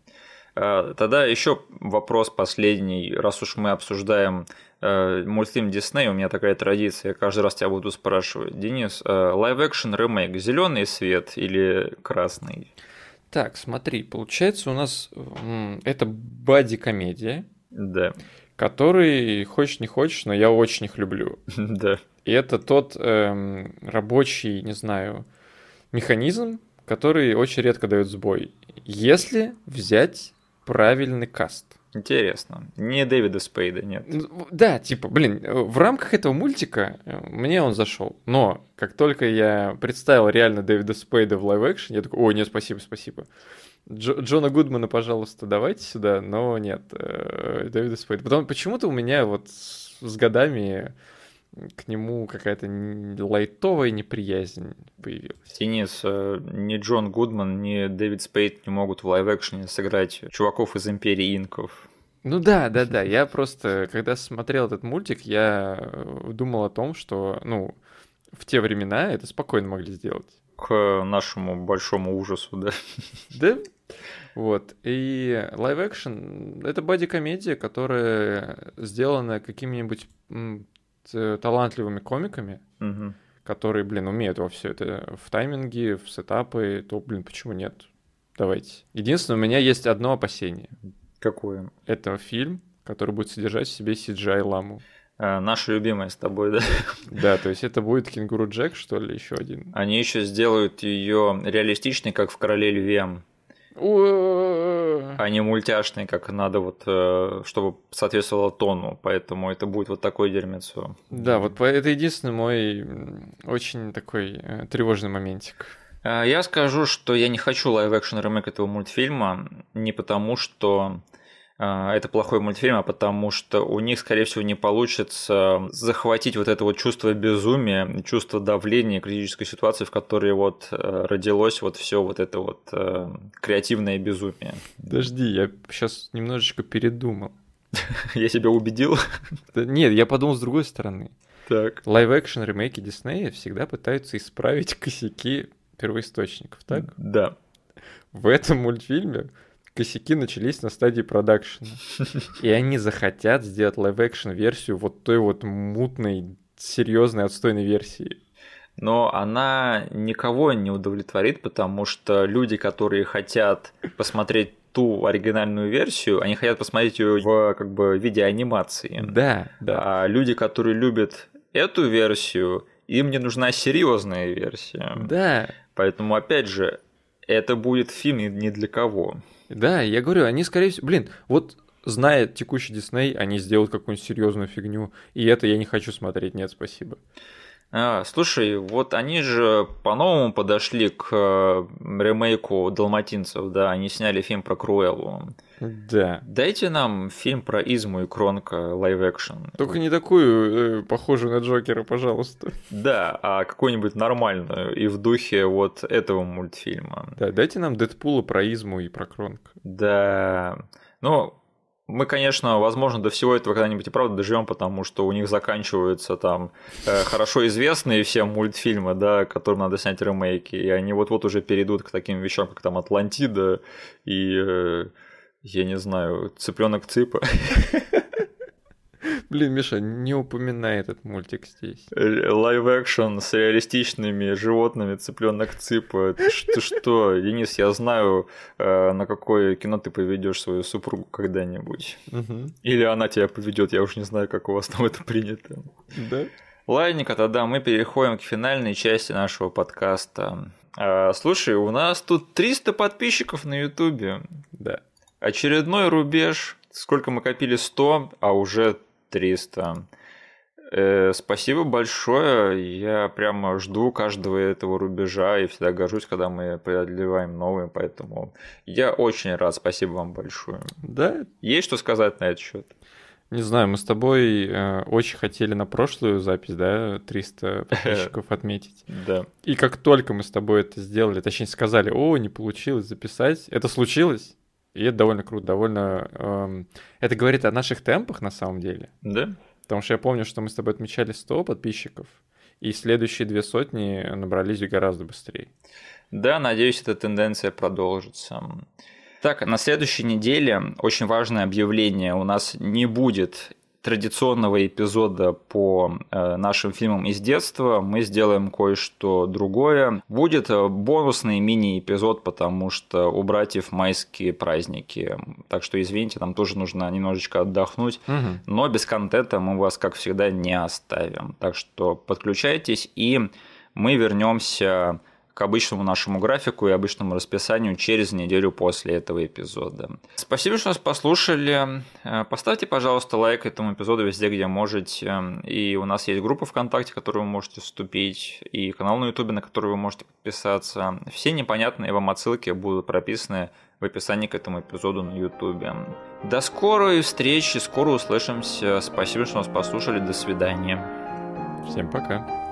А, Тогда еще вопрос последний. Раз уж мы обсуждаем э, мультфильм Дисней, у меня такая традиция, я каждый раз тебя буду спрашивать. Денис, live-action ремейк, зеленый свет или красный? Так, смотри, получается у нас это buddy-комедия, Да, который, хочешь не хочешь, но я очень их люблю. да. И это тот эм, рабочий, не знаю, механизм, который очень редко дает сбой. Если взять правильный каст. Интересно. Не Дэвида Спейда, нет. Ну, Да, типа, блин, э, в рамках этого мультика э, мне он зашел. Но как только я представил реально Дэвида Спейда в live-action, я такой, ой, нет, спасибо, спасибо. Дж- Джона Гудмана, пожалуйста, давайте сюда, но нет, э, Дэвида Спейда. Потом почему-то у меня вот с годами к нему какая-то лайтовая неприязнь появилась. Денис, э, ни Джон Гудман, ни Дэвид Спейд не могут в live-action е сыграть чуваков из Империи Инков. Ну да, да, да. Я просто, когда смотрел этот мультик, я э, думал о том, что, ну, в те времена это спокойно могли сделать. К нашему большому ужасу, да. Да? Вот. И live-action — это buddy-комедия, которая сделана т- талантливыми комиками, Мгм. которые, блин, умеют во все это в тайминге, в сетапы, то, блин, почему нет? Давайте. Единственное, у меня есть одно опасение. Какое? Это фильм который будет содержать в себе CGI-ламу. Э, наша любимая с тобой, да? Да, то есть это будет Кенгуру Джек, что ли, еще один. Они еще сделают ее реалистичной, как в Короле Льве. Не мультяшной, как надо, вот, э, чтобы соответствовало тону. Поэтому это будет вот такое дерьмецо. Да, вот это единственный мой очень такой э, тревожный моментик. Я скажу, что я не хочу live-action ремейк этого мультфильма не потому, что это плохой мультфильм, а потому что у них, скорее всего, не получится захватить вот это вот чувство безумия, чувство давления, критической ситуации, в которой вот э, родилось вот все вот это вот э, креативное безумие. Подожди, я сейчас немножечко передумал. Я себя убедил? Нет, я подумал с другой стороны. Так. Live-action ремейки Диснея всегда пытаются исправить косяки первоисточников, так? Да. В этом мультфильме косяки начались на стадии продакшена. И они захотят сделать live-action версию вот той вот мутной, серьезной, отстойной версии. Но она никого не удовлетворит, потому что люди, которые хотят посмотреть ту оригинальную версию, они хотят посмотреть ее в как бы виде анимации. Да, да. А люди, которые любят эту версию, им не нужна серьезная версия. Да. Поэтому, опять же, это будет фильм не для кого. Да, я говорю, они, скорее всего, блин, вот зная текущий Дисней, они сделают какую-нибудь серьезную фигню, и это я не хочу смотреть, нет, спасибо. А, слушай, вот они же по-новому подошли к э, ремейку «Далматинцев», да, они сняли фильм про Круэллу. Да. Дайте нам фильм про Изму и Кронка live-action. Только не такую, э, похожую на Джокера, пожалуйста. Да, а какую-нибудь нормальную и в духе вот этого мультфильма. Да, дайте нам Дэдпула про Изму и про Кронка. Да, ну, мы, конечно, возможно, до всего этого когда-нибудь и правда доживем, потому что у них заканчиваются там э, хорошо известные всем мультфильмы, да, которым надо снять ремейки, и они вот-вот уже перейдут к таким вещам, как там Атлантида и, э, я не знаю, Цыпленок Цыпа. Блин, Миша, не упоминай этот мультик здесь. Live-action с реалистичными животными, Цыпленок Цыпа. Ты что, Денис, я знаю, э, на какое кино ты поведешь свою супругу когда-нибудь. Угу. Или она тебя поведет, я уж не знаю, как у вас там это принято. Да? Ладненько, тогда мы переходим к финальной части нашего подкаста. А, слушай, у нас тут 300 подписчиков на Ютубе. Да. Очередной рубеж. Сколько мы копили? 100, а уже 300. Э, спасибо большое. Я прямо жду каждого этого рубежа и всегда горжусь, когда мы преодолеваем новые. Поэтому я очень рад. Спасибо вам большое. Да. Есть что сказать на этот счет? Не знаю, мы с тобой э, очень хотели на прошлую запись, да, 300 подписчиков отметить. Да. И как только мы с тобой это сделали, точнее сказали, о, не получилось записать, это случилось. И это довольно круто, довольно... Эм, это говорит о наших темпах на самом деле. Да. Потому что я помню, что мы с тобой отмечали 100 подписчиков, и следующие две сотни набрались гораздо быстрее. Да, надеюсь, эта тенденция продолжится. Так, на следующей неделе очень важное объявление. У нас не будет традиционного эпизода по э, нашим фильмам из детства мы сделаем кое-что другое. Будет э, бонусный мини-эпизод, потому что у братьев майские праздники. Так что, извините, нам тоже нужно немножечко отдохнуть. Угу. Но без контента мы вас, как всегда, не оставим. Так что подключайтесь, и мы вернемся к обычному нашему графику и обычному расписанию через неделю после этого эпизода. Спасибо, что нас послушали. Э, поставьте, пожалуйста, лайк этому эпизоду везде, где можете. И у нас есть группа ВКонтакте, в которую вы можете вступить, и канал на Ютубе, на который вы можете подписаться. Все непонятные вам отсылки будут прописаны в описании к этому эпизоду на Ютубе. До скорой встречи, скоро услышимся. Спасибо, что нас послушали. До свидания. Всем пока.